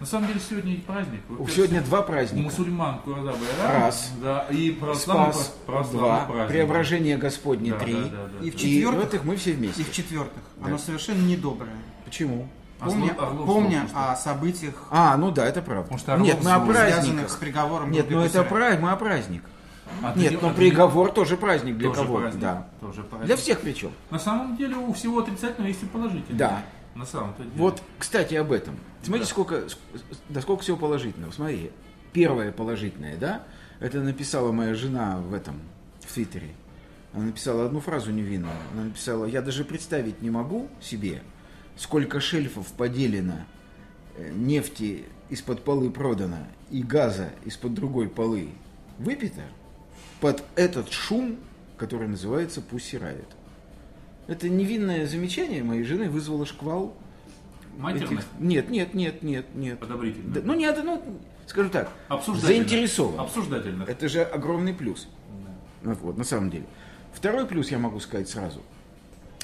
На самом деле сегодня и праздник. У Во-первых, Сегодня два У праздника. мусульман Кураза Байрам. Раз. Да, и православный, Спас. православный Два. праздник. Преображение Господне. Да, Три. да, да, да. И в И четвертых, в этих мы все вместе. и в четвертых. Оно совершенно недоброе. Почему? Помня, Орлов- помня о событиях, А, ну да, это правда. Потому что Орлов Нет, мы о злой. связанных с праздниках. приговором. Нет, ну это праздник, мы о праздник. А ты Нет, не- но а ты приговор тоже праздник для тоже кого-то. праздник. Да. Тоже праздник. Для всех причем. На самом деле у всего отрицательного есть и положительного. Да. На самом-то деле. Вот, кстати, об этом. Смотрите, Да. сколько, да сколько всего положительного. Смотри, первое положительное, да, это написала моя жена в этом, в Твиттере. Она написала одну фразу невинную. Она написала, я даже представить не могу себе, сколько шельфов поделено, э, нефти из-под полы продано и газа из-под другой полы выпито под этот шум, который называется Pussy Riot. Это невинное замечание моей жены вызвало шквал Матерных? этих- Нет, нет, нет, нет, нет. Подобрительных? Да, ну, не, ну, скажу так, заинтересован. Обсуждательных. Это же огромный плюс. Ну, Вот, на самом деле. Второй плюс я могу сказать сразу.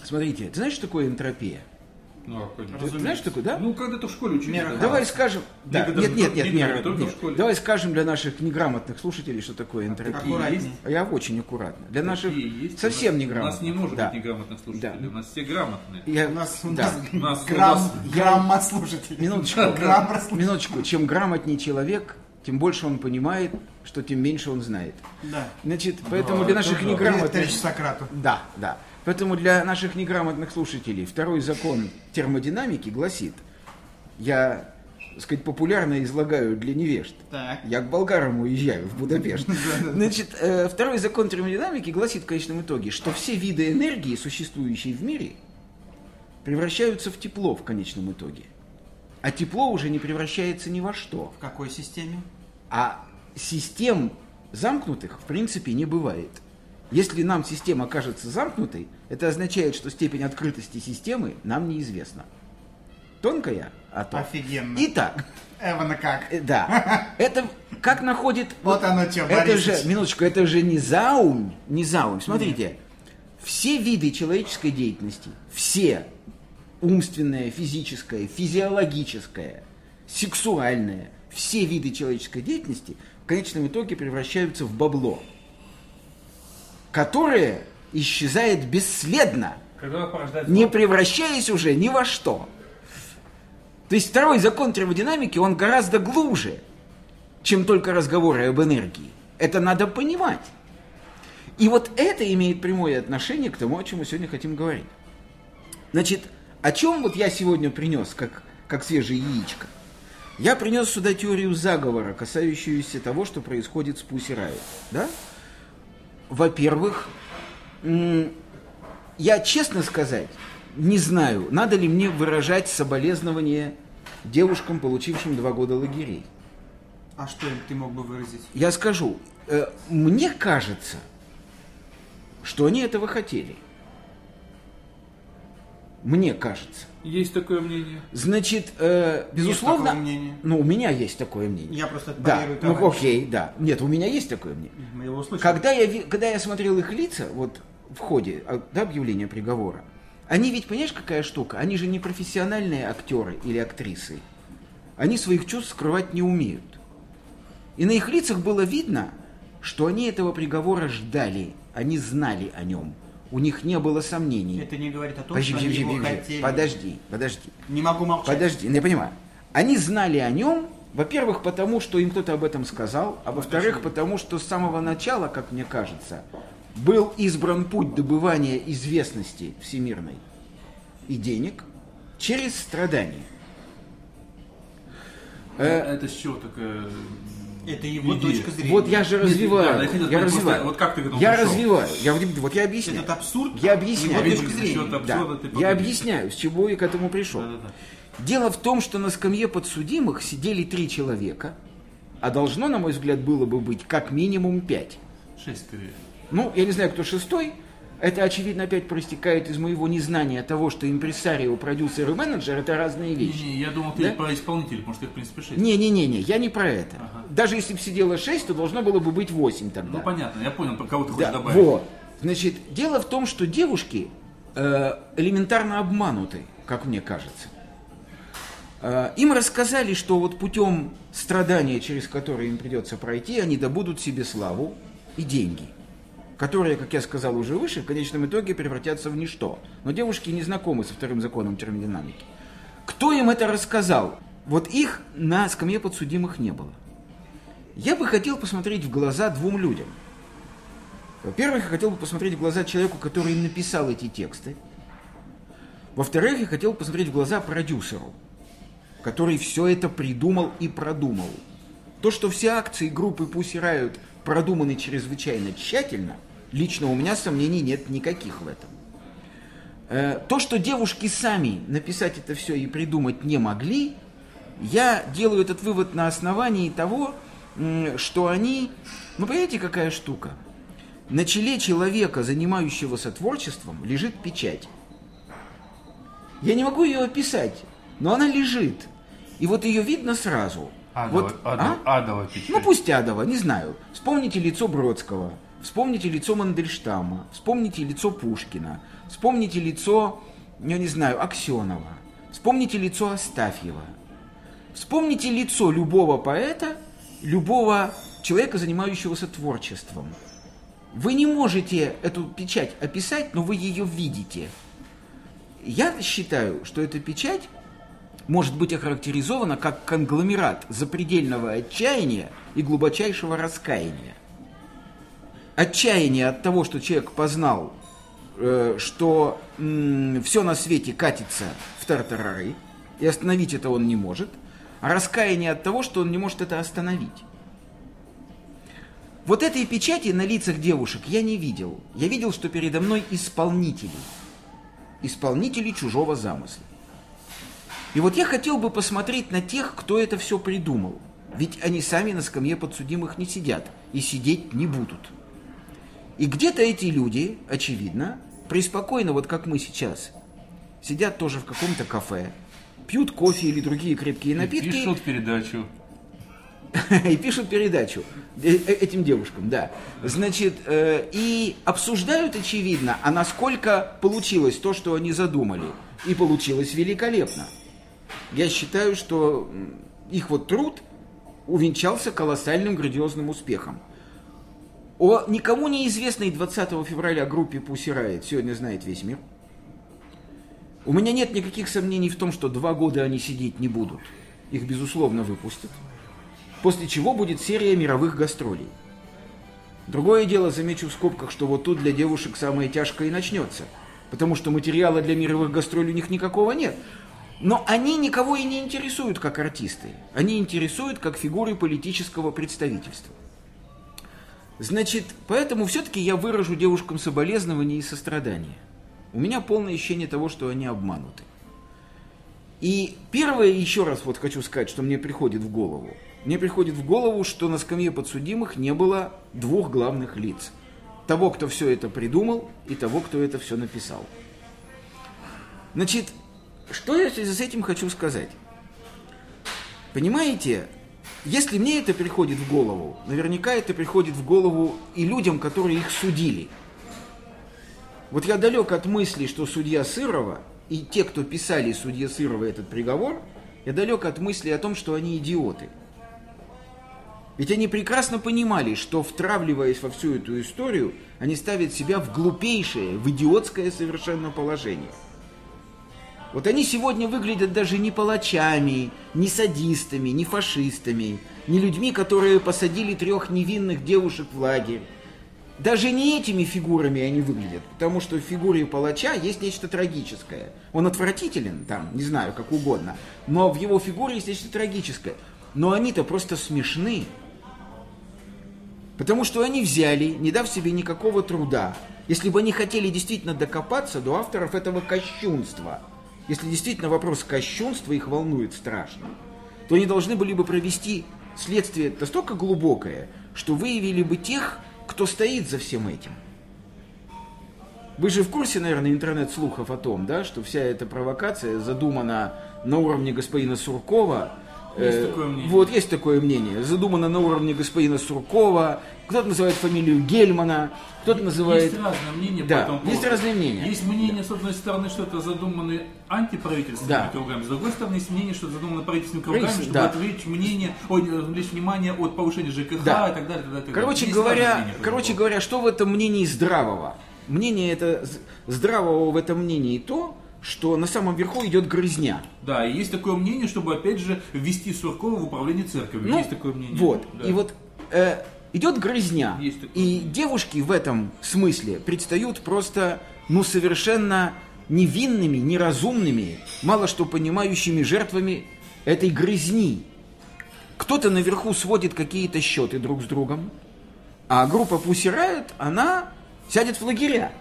Смотрите, ты знаешь, что такое энтропия? Ну, а какой? Ты знаешь, что такое, да? Ну, когда ты в школе да. Давай скажем... Да, нет, не нет, нет, нет, нет. школе. Давай скажем для наших неграмотных слушателей, что такое энтропия. Аккуратней. Я очень аккуратно. Для наших есть. совсем неграмотных. У нас не может Да. быть неграмотных слушателей. Да. У нас все грамотные. Я- У нас, у да. нас, У нас- грамма слушателей. Минуточку, минуточку. Чем грамотнее человек, тем больше он понимает, что тем меньше он знает. Да. Значит, поэтому для наших неграмотных... Сократу. Да, да. Поэтому для наших неграмотных слушателей второй закон термодинамики гласит, я, так сказать, популярно излагаю для невежд. Так. Я к болгарам уезжаю в Будапешт. Значит, э, второй закон термодинамики гласит в конечном итоге, что все виды энергии, существующие в мире, превращаются в тепло в конечном итоге. А тепло уже не превращается ни во что. В какой системе? А систем замкнутых в принципе не бывает. Если нам система кажется замкнутой, это означает, что степень открытости системы нам неизвестна. Тонкая? А то. Офигенно. Итак, Эвана как? э, да. Это как находит... Вот оно чё, Это Борисыч. же, минуточку, это же не заумь, не заумь. Смотрите, все виды человеческой деятельности, все, умственное, физическое, физиологическое, сексуальное, все виды человеческой деятельности в конечном итоге превращаются в бабло, которое исчезает бесследно, не превращаясь уже ни во что. То есть второй закон термодинамики, он гораздо глубже, чем только разговоры об энергии. Это надо понимать. И вот это имеет прямое отношение к тому, о чем мы сегодня хотим говорить. Значит, о чем вот я сегодня принес, как, как свежее яичко? Я принес сюда теорию заговора, касающуюся того, что происходит с Пусси Райот. Да? Во-первых, я, честно сказать, не знаю, надо ли мне выражать соболезнования девушкам, получившим два года лагерей. А что им ты мог бы выразить? Я скажу, э, мне кажется, что они этого хотели. Мне кажется. Есть такое мнение. Значит, э, безусловно, такого мнения. ну у меня есть такое мнение. Я просто да, ну окей, да. Нет, у меня есть такое мнение. Мы его услышали. Когда я, ви- когда я смотрел их лица, вот в ходе а, да, объявления приговора, они ведь, понимаешь, какая штука? Они же не профессиональные актеры или актрисы. Они своих чувств скрывать не умеют. И на их лицах было видно, что они этого приговора ждали, они знали о нем. У них не было сомнений. Это не говорит о том, Подожди, что они подожди, его подожди, хотели. подожди, подожди. Не могу молчать. Подожди, ну, я понимаю. Они знали о нем, во-первых, потому что им кто-то об этом сказал, а во-вторых, потому что с самого начала, как мне кажется, был избран путь добывания известности всемирной и денег через страдания. Э, Это с чего такая... Это его идея? точка зрения. Вот я же развиваю. да, я хотел я понять, развиваю. просто вот как ты к этому я пришел? развиваю. Я, вот- я объясняю. Этот абсурд, Я объясняю. его точка зрения. Да. Я объясняю, с чего я к этому пришел. Да-да-да. Дело в том, что на скамье подсудимых сидели три человека, а должно, на мой взгляд, было бы быть как минимум пять. Шесть скорее. Ну, я не знаю, кто шестой. Это, очевидно, опять проистекает из моего незнания того, что импресарио, продюсер и менеджер – это разные вещи. Не, я думал, ты Да? про исполнителей, потому что их, в принципе, шесть. Не-не-не, я не про это. Даже если бы сидело 6, то должно было бы быть 8 тогда. Ну, понятно, я понял, про кого ты хочешь Да, добавить. вот. Значит, дело в том, что девушки э, элементарно обмануты, как мне кажется. Э, им рассказали, что вот путем страдания, через которые им придется пройти, они добудут себе славу и деньги, которые, как я сказал уже выше, в конечном итоге превратятся в ничто. Но девушки не знакомы со вторым законом термодинамики. Кто им это рассказал? Вот их на скамье подсудимых не было. Я бы хотел посмотреть в глаза двум людям – во-первых, я хотел бы посмотреть в глаза человеку, который написал эти тексты. Во-вторых, я хотел посмотреть в глаза продюсеру, который все это придумал и продумал. То, что все акции группы Pussy Riot продуманы чрезвычайно тщательно, лично у меня сомнений нет никаких в этом. Э, То, что девушки сами написать это все и придумать не могли, я делаю этот вывод на основании того, что они... Ну, понимаете, какая штука? На челе человека, занимающегося творчеством, лежит печать. Я не могу ее описать, но она лежит. И вот ее видно сразу. Адова, вот, адова, а? адова печать. Ну пусть адова, не знаю. Вспомните лицо Бродского, вспомните лицо Мандельштама, вспомните лицо Пушкина, вспомните лицо, я не знаю, Аксенова, вспомните лицо Астафьева. Вспомните лицо любого поэта, любого человека, занимающегося творчеством. Вы не можете эту печать описать, но вы ее видите. Я считаю, что эта печать может быть охарактеризована как конгломерат запредельного отчаяния и глубочайшего раскаяния. Отчаяние от того, что человек познал, э, что все на свете катится в тартарары, и остановить это он не может, а раскаяние от того, что он не может это остановить. Вот этой печати на лицах девушек я не видел. Я видел, что передо мной исполнители. Исполнители чужого замысла. И вот я хотел бы посмотреть на тех, кто это все придумал. Ведь они сами на скамье подсудимых не сидят и сидеть не будут. И где-то эти люди, очевидно, преспокойно, вот как мы сейчас, сидят тоже в каком-то кафе, пьют кофе или другие крепкие напитки. Пишут передачу. и пишут передачу этим девушкам, да. Значит, э, и обсуждают, очевидно, а насколько получилось то, что они задумали. И получилось великолепно. Я считаю, что их вот труд увенчался колоссальным грандиозным успехом. О никому неизвестной 20 февраля группе Pussy Riot сегодня знает весь мир. У меня нет никаких сомнений в том, что два года они сидеть не будут. Их, безусловно, выпустят. После чего будет серия мировых гастролей. Другое дело, замечу в скобках, что вот тут для девушек самое тяжкое и начнется. Потому что материала для мировых гастролей у них никакого нет. Но они никого и не интересуют как артисты. Они интересуют как фигуры политического представительства. Значит, поэтому все-таки я выражу девушкам соболезнования и сострадания. У меня полное ощущение того, что они обмануты. И первое, еще раз вот хочу сказать, что мне приходит в голову. Мне приходит в голову, что на скамье подсудимых не было двух главных лиц. Того, кто все это придумал, и того, кто это все написал. Значит, что я с этим хочу сказать? Понимаете, если мне это приходит в голову, наверняка это приходит в голову и людям, которые их судили. Вот я далек от мысли, что судья Сырова и те, кто писали судье Сырова этот приговор, я далек от мысли о том, что они идиоты. Ведь они прекрасно понимали, что втравливаясь во всю эту историю, они ставят себя в глупейшее, в идиотское совершенно положение. Вот они сегодня выглядят даже не палачами, не садистами, не фашистами, не людьми, которые посадили трех невинных девушек в лагерь. Даже не этими фигурами они выглядят, потому что в фигуре палача есть нечто трагическое. Он отвратителен, там, не знаю, как угодно, но в его фигуре есть нечто трагическое. Но они-то просто смешны. Потому что они взяли, не дав себе никакого труда, если бы они хотели действительно докопаться до авторов этого кощунства, если действительно вопрос кощунства их волнует страшно, то они должны были бы провести следствие настолько глубокое, что выявили бы тех, кто стоит за всем этим. Вы же в курсе, наверное, интернет-слухов о том, да, что вся эта провокация задумана на уровне господина Суркова. Есть Э, такое мнение. Вот, есть такое мнение. Задумано на уровне господина Суркова. Кто-то называет фамилию Гельмана, кто-то называет... Есть разные мнения Да, по этому поводу. есть разные мнения. Есть мнение, с одной стороны, что это задумано антиправительственными Да. кругами, с другой стороны, есть мнение, что это задумано правительственными кругами, Правительство, чтобы да. отвлечь, мнение, ой, отвлечь внимание от повышения ЖКХ Да. и так далее. так далее, так Короче. Есть говоря, короче говоря, что в этом мнении здравого? Мнение это здравого в этом мнении то, что на самом верху идет грызня. Да, и есть такое мнение, чтобы опять же ввести Суркова в управление церковью. Ну, есть такое мнение. Вот. Да. И вот э, идет грызня. Есть такое. И девушки в этом смысле предстают просто, ну, совершенно невинными, неразумными, мало что понимающими жертвами этой грызни. Кто-то наверху сводит какие-то счеты друг с другом, а группа Pussy Riot, она сядет в лагеря.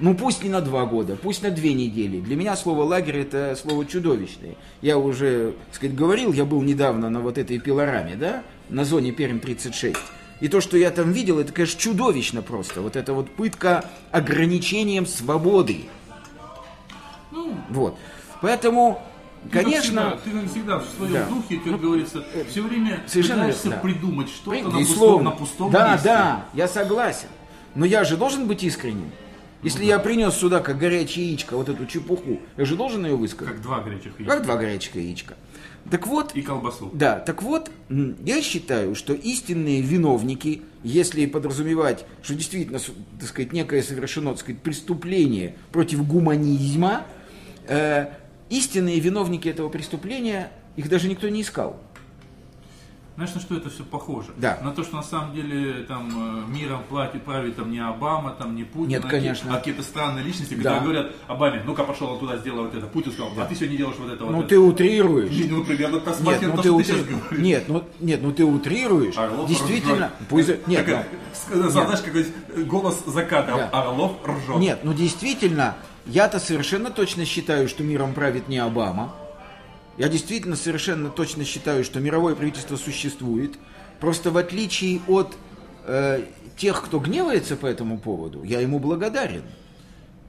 Ну пусть не на два года, пусть на две недели. Для меня слово лагерь это слово чудовищное. Я уже, так сказать, говорил, я был недавно на вот этой пилораме, да, на зоне Пермь 36. И то, что я там видел, это, конечно, чудовищно просто. Вот это вот пытка ограничением свободы. Ну, Вот. Поэтому, ты, как конечно, всегда, ты как всегда в своем Да. духе, как говорится, все время совершенно пытаешься да. придумать что-то на пустом, на пустом Да, месте. да, я согласен. Но я же должен быть искренним. Если я принес сюда, как горячее яичко, вот эту чепуху, я же должен ее высказать. Как два горячих яйца. Как два горячих яичка. Так вот, И колбасу. да, так вот, я считаю, что истинные виновники, если подразумевать, что действительно, так сказать, некое совершено, так сказать, преступление против гуманизма, э, истинные виновники этого преступления, их даже никто не искал. Знаешь, на что это все похоже? Да. На то, что на самом деле там э, миром платит, правит там не Обама, там не Путин, Нет, а, конечно. а какие-то странные личности, Да. которые говорят Обаме, ну-ка пошел он туда, сделай вот это. Путин сказал, а ты сегодня делаешь вот это, вот Ну это. ты утрируешь. Ну, примерно то, Нет, ну то, ты, что ты утри- говоришь. нет, ну, нет, ну ты утрируешь. Орлов Действительно, ржет. пусть- нет, Такая, ну, с- знаешь, какой голос за кадром. Да. Орлов ржет. Нет, ну действительно, я-то совершенно точно считаю, что миром правит не Обама. Я действительно совершенно точно считаю, что мировое правительство существует. Просто в отличие от э, тех, кто гневается по этому поводу, я ему благодарен.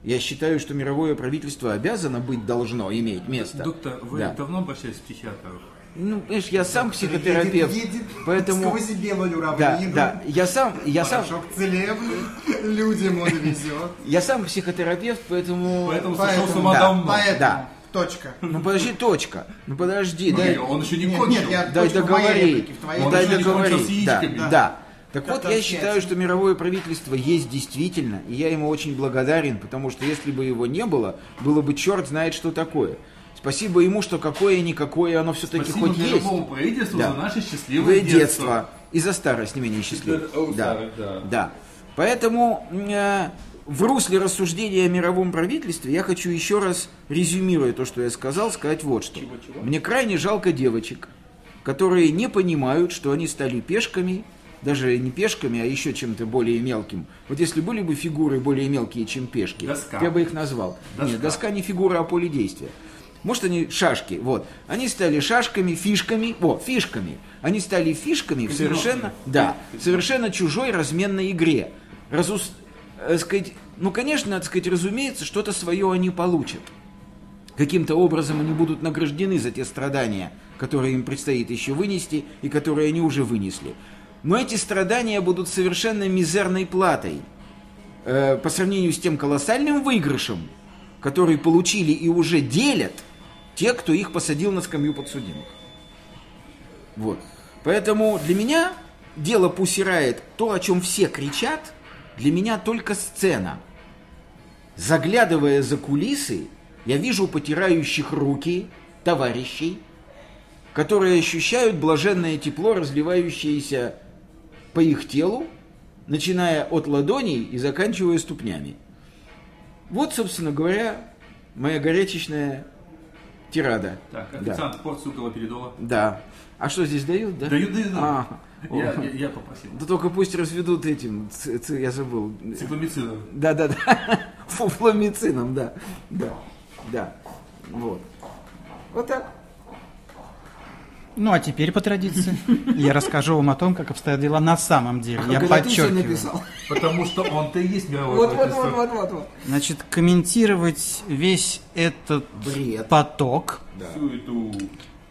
Я считаю, что мировое правительство обязано быть, должно иметь место. Доктор, вы Да. давно обращались к психиатру? Ну, понимаешь, я сам психотерапевт, Едет, едет поэтому... сквозь белую Да, равнину. да, я сам, я сам, целебный, людям он везет. я сам психотерапевт, поэтому... Поэтому сошел с Поэтому, ума да. Поэтому, Да. Точка. Ну подожди, точка. Ну подожди, Ну, дай, он еще не Нет, кончил. нет, я- дай договорить. дай еще не кончил договорить. Да, яичками. да. Так вот, я считаю, что мировое правительство есть действительно, и я ему очень благодарен, потому что если бы его не было, было бы черт знает что такое. Спасибо ему, что какое-никакое оно все-таки Спасибо хоть есть. любому правительству Да. за наше счастливое детство. детство. И за старость не менее счастливое. Да. да. да. Поэтому э, в русле рассуждения о мировом правительстве я хочу еще раз, резюмируя то, что я сказал, сказать вот что. Мне крайне жалко девочек, которые не понимают, что они стали пешками, даже не пешками, а еще чем-то более мелким. Вот если были бы фигуры более мелкие, чем пешки, Доска. я бы их назвал. Доска. Нет, доска не фигура, а поле действия. Может, они шашки, вот. Они стали шашками, фишками, о, фишками. Они стали фишками в совершенно, да, совершенно чужой разменной игре. Разус, э, сказать, ну, конечно, так сказать, разумеется, что-то свое они получат. Каким-то образом они будут награждены за те страдания, которые им предстоит еще вынести и которые они уже вынесли. Но эти страдания будут совершенно мизерной платой э, по сравнению с тем колоссальным выигрышем, который получили и уже делят те, кто их посадил на скамью подсудимых. Вот. Поэтому для меня дело пусирает то, о чем все кричат, для меня только сцена. Заглядывая за кулисы, я вижу потирающих руки товарищей, которые ощущают блаженное тепло, разливающееся по их телу, начиная от ладоней и заканчивая ступнями. Вот, собственно говоря, моя горячечная тирада. Так, Да. официант, порцию галоперидола. Да. А что здесь дают, да? Дают, дают, дают. А, Я, я, я попросил. Да только пусть разведут этим, ц- ц- я забыл. Цикломицином. Да, да, да. Фуфломицином, да. Да, да. Вот. Вот так. Ну, а теперь по традиции я расскажу вам о том, как обстоят дела на самом деле. Я ты всё подчеркиваю. написал. Потому что он-то и есть мировой Вот, вот, вот, вот, вот, вот. Значит, комментировать весь этот Бред. поток эту...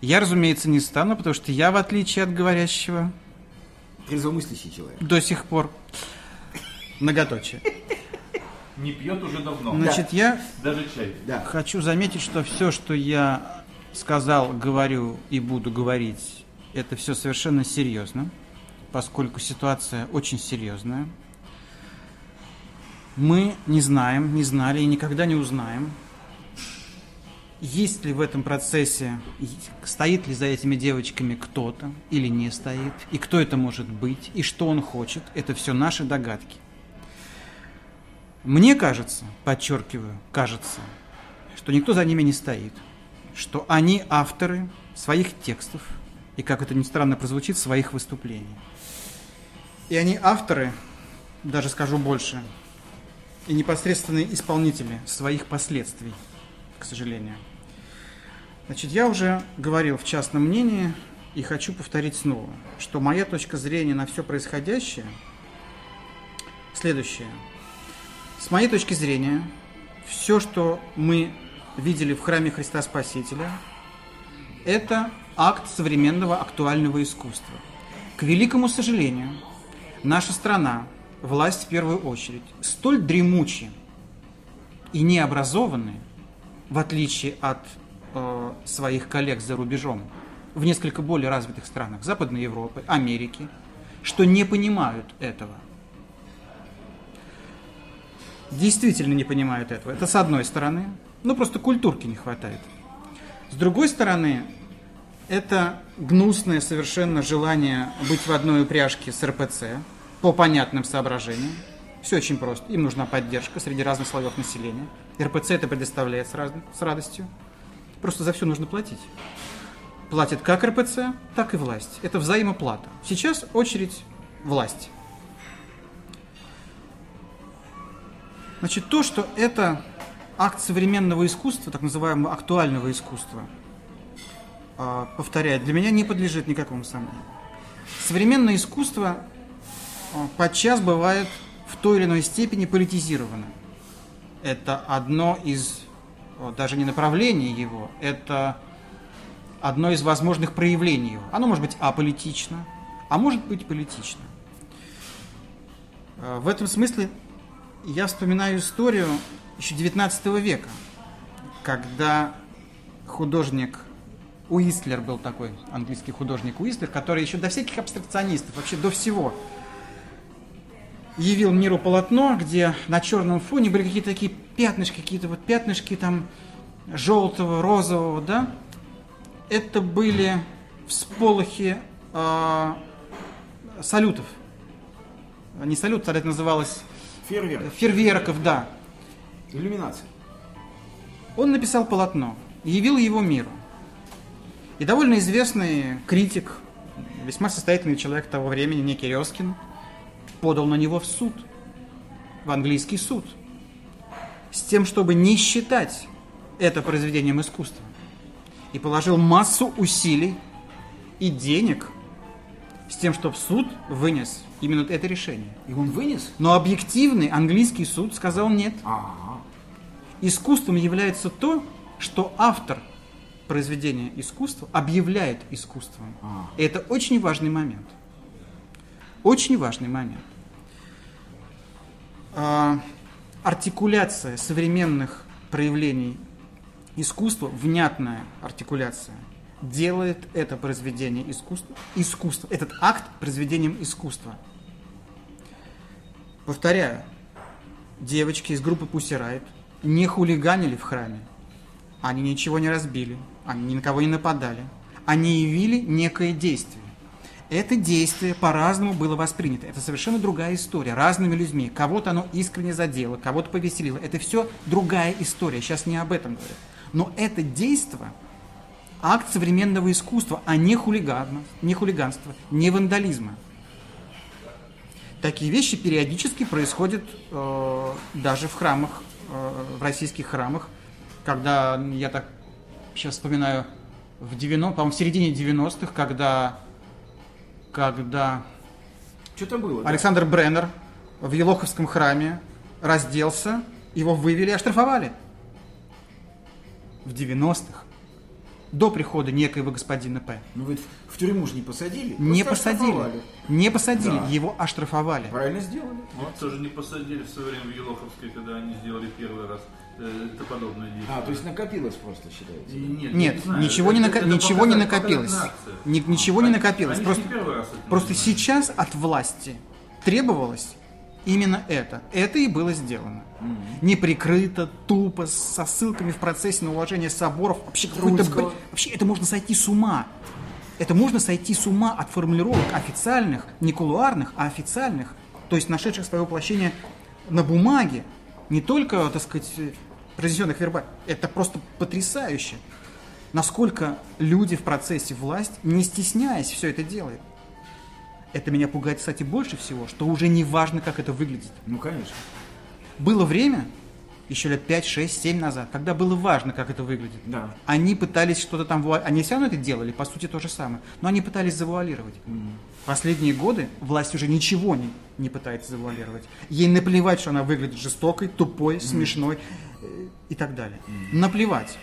я, разумеется, не стану, потому что я, в отличие от говорящего, Трезвомыслящий человек. до сих пор многоточие. Не пьет уже давно. Значит, я Даже чай. Да. хочу заметить, что все, что я сказал, говорю и буду говорить, это все совершенно серьезно, поскольку ситуация очень серьезная. Мы не знаем, не знали и никогда не узнаем, есть ли в этом процессе, стоит ли за этими девочками кто-то или не стоит, и кто это может быть, и что он хочет, это все наши догадки. Мне кажется, подчеркиваю, кажется, что никто за ними не стоит, что они авторы своих текстов и, как это ни странно прозвучит, своих выступлений. И они авторы, даже скажу больше, и непосредственные исполнители своих последствий, к сожалению. Значит, я уже говорил в частном мнении и хочу повторить снова, что моя точка зрения на все происходящее следующая. С моей точки зрения, все, что мы видели в храме Христа Спасителя, это акт современного актуального искусства. К великому сожалению, наша страна, власть в первую очередь, столь дремучи и необразованные, в отличие от э, своих коллег за рубежом, в несколько более развитых странах Западной Европы, Америки, что не понимают этого. Действительно не понимают этого. Это с одной стороны. Ну, просто культурки не хватает. С другой стороны, это гнусное совершенно желание быть в одной упряжке с РПЦ по понятным соображениям. Все очень просто. Им нужна поддержка среди разных слоев населения. РПЦ это предоставляет с, радостью. Просто за все нужно платить. Платит как РПЦ, так и власть. Это взаимоплата. Сейчас очередь власти. Значит, то, что это акт современного искусства, так называемого актуального искусства, а, повторяю, для меня не подлежит никакому сомнению. Современное искусство а, подчас бывает в той или иной степени политизировано. Это одно из, даже не направлений его, это одно из возможных проявлений его. Оно может быть аполитично, а может быть политично. Э, В этом смысле я вспоминаю историю еще 19 века, когда художник Уистлер был такой, английский художник Уистлер, который еще до всяких абстракционистов, вообще до всего, явил миру полотно, где на черном фоне были какие-то такие пятнышки, какие-то вот пятнышки там желтого, розового, да? Это были всполохи а, салютов. Не салют, тогда это называлось Фейерверк. фейерверков, да. Иллюминация. Он написал полотно, явил его миру. И довольно известный критик, весьма состоятельный человек того времени, некий Резкин, подал на него в суд, в английский суд, с тем, чтобы не считать это произведением искусства. И положил массу усилий и денег с тем, чтобы суд вынес именно это решение. И он вынес? Но объективный английский суд сказал нет. Ага. Искусством является то, что автор произведения искусства объявляет искусством. А. И это очень важный момент. Очень важный момент. А, артикуляция современных проявлений искусства, внятная артикуляция, делает это произведение искусства, искусство, этот акт произведением искусства. Повторяю, девочки из группы Riot не хулиганили в храме. Они ничего не разбили, они ни на кого не нападали. Они явили некое действие. Это действие по-разному было воспринято. Это совершенно другая история, разными людьми. Кого-то оно искренне задело, кого-то повеселило. Это все другая история, сейчас не об этом говорю. Но это действие акт современного искусства, а не, хулигана, не хулиганства, не вандализма. Такие вещи периодически происходят э, даже в храмах, э, в российских храмах, когда я так сейчас вспоминаю в, 90, по-моему, в середине 90-х, когда, когда Что-то было. да? Александр Бреннер в Елоховском храме разделся, его вывели и оштрафовали. В 90-х. До прихода некоего господина П. Ну ведь в тюрьму же не посадили. Не посадили. Не посадили, Да. его оштрафовали. Правильно сделали. Вот тоже не посадили в свое время в Елоховской, когда они сделали первый раз э, это подобное действие. А, то есть накопилось просто, считаете? И Нет, Нет, знаю. ничего, не, Это- нака- это ничего не накопилось. Ни- ничего не Они- накопилось. они Просто, не первый раз это просто сейчас от власти требовалось именно это. Это и было сделано. Неприкрыто, тупо, со ссылками в процессе на уложение соборов. Вообще, какой-то. Вообще это можно сойти с ума. Это можно сойти с ума от формулировок официальных, не кулуарных, а официальных, то есть нашедших свое воплощение на бумаге, не только, так сказать, произнесенных вербально. Это просто потрясающе. Насколько люди в процессе власть, не стесняясь, все это делают. Это меня пугает, кстати, больше всего, что уже не важно, как это выглядит. Ну, конечно. Было время, еще лет 5, 6, 7 назад, когда было важно, как это выглядит. Да. Они пытались что-то там... вуа- Они все равно это делали, по сути, то же самое. Но они пытались завуалировать. Последние годы власть уже ничего не, не пытается завуалировать. Ей наплевать, что она выглядит жестокой, тупой, смешной э, и так далее. Наплевать.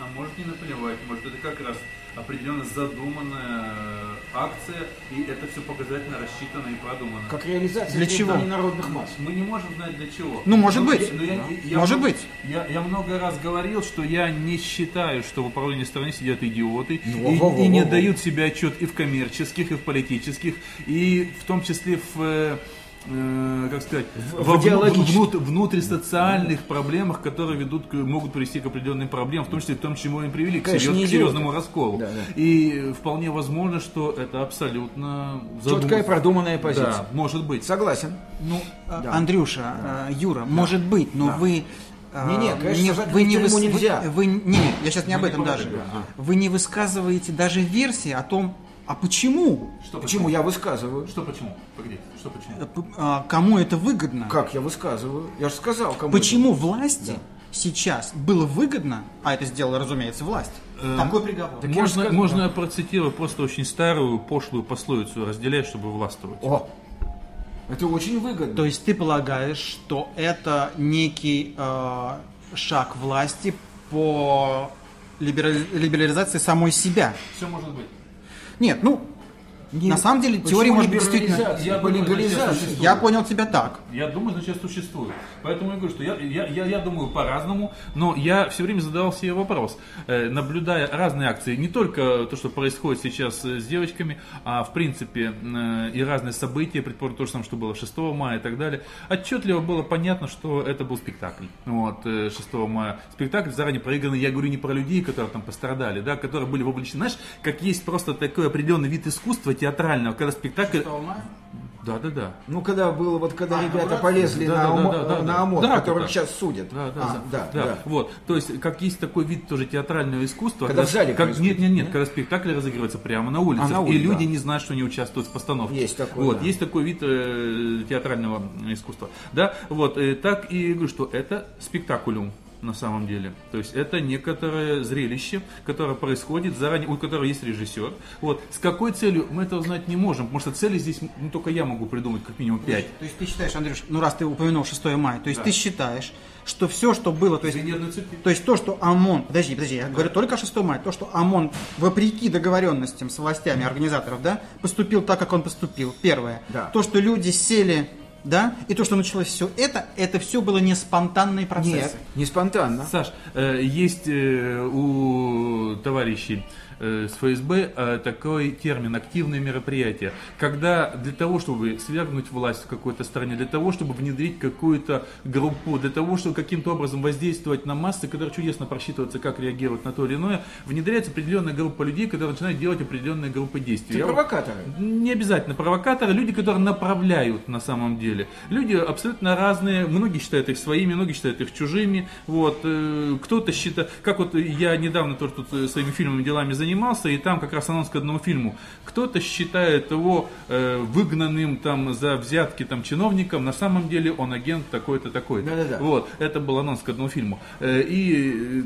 А может не наплевать, может это как раз определенно задуманная э, акция, и это все показательно рассчитано и продумано. Как реализация Для чего? народных масс. Мы не можем знать для чего. Ну, может Но быть. но я- я- Может я- быть. Я, я много раз говорил, что я не считаю, что в управлении страны сидят идиоты Ну, и, и не дают себе отчет и в коммерческих, и в политических, и в том числе в э, как сказать, В- во в внут- внутрисоциальных проблемах, которые ведут к, могут привести к определенным проблемам, в том числе к тому, к чему они привели, к, Конечно, серьез- не к серьезному расколу. Да, да. И вполне возможно, что это абсолютно Четкая задум- продуманная позиция. Да, может быть. Согласен. Ну, э, Да. Андрюша, э, Юра, может быть, но Да. вы... э, Не-не, конечно, не- вы не выс- нельзя. Вы, вы- не, не, я сейчас не об Мы этом не даже. да. Вы не высказываете даже версии о том, а почему, Что Почему я высказываю? Что почему? Погодите, что почему? э, а, кому это выгодно, Как я высказываю? Я же сказал, кому. почему власти сейчас было выгодно, а это сделала, разумеется, власть, такой приговор. Так я же Можно, сказал, можно процитировать просто очень старую пошлую пословицу «разделяй, чтобы властвовать». О, это очень выгодно. То есть ты полагаешь, что это некий э, шаг власти по либерали- либерализации самой себя? Все может быть. Нет, ну, Не- на самом деле, теория может быть действительно... Я думаю, сейчас Я понял тебя так. Я думаю, значит, существует. Поэтому я говорю, что я, я, я, я думаю по-разному, но я все время задавал себе вопрос, э, наблюдая разные акции, не только то, что происходит сейчас э, с девочками, а в принципе э, и разные события, предположим, то же самое, что было 6 мая и так далее, отчетливо было понятно, что это был спектакль. Вот, э, 6 мая. Спектакль заранее проигранный, я говорю не про людей, которые там пострадали, да, которые были вовлечены. Знаешь, как есть просто такой определенный вид искусства театрального, когда спектакль... Да, да, да. Ну, когда было, вот когда А, ребята полезли да, на, да, ОМО- да, да, на да. ОМОН, Да, которых да. сейчас судят. Да, да, А, да, да, да, да. Вот, то есть, как есть такой вид тоже театрального искусства, Когда в зале как, нет, нет, нет, когда спектакль разыгрывается прямо на улице, А, на и улице, люди да. не знают, что они участвуют в постановке. Есть такое, Вот, да. есть такой вид э, театрального искусства, да, вот, э, так и говорю, что это спектакулюм на самом деле. То есть это некоторое зрелище, которое происходит заранее, у которого есть режиссер. Вот. С какой целью мы этого знать не можем, потому что цели здесь ну, только я могу придумать как минимум пять. То есть ты считаешь, Андрюш, ну раз ты упомянул 6 мая, то есть ты считаешь, что все, что было, то есть, то есть то, что ОМОН, подожди, подожди, я говорю только о 6 мая, то, что ОМОН, вопреки договоренностям с властями организаторов, да, поступил так, как он поступил, первое. Да. То, что люди сели, да, и то, что началось все это, это все было не спонтанные процессы. Нет, не спонтанно. Саш, э, есть э, у товарищей с ФСБ э, такой термин «активные мероприятия», когда для того, чтобы свергнуть власть в какой-то стране, для того, чтобы внедрить какую-то группу, для того, чтобы каким-то образом воздействовать на массы, которые чудесно просчитываются, как реагировать на то или иное, внедряется определенная группа людей, которые начинают делать определенные группы действий. Ты Я- провокаторы. не обязательно провокаторы, люди, которые направляют на самом деле. Люди абсолютно разные, многие считают их своими, многие считают их чужими. Вот, э, кто-то считает, как вот я недавно тоже тут э, своими фильмами делами занимался, и там как раз анонс к одному фильму. Кто-то считает его э, выгнанным там за взятки там чиновником, на самом деле он агент такой-то, такой-то. Да-да-да. Вот, это был анонс к одному фильму. Э, и э,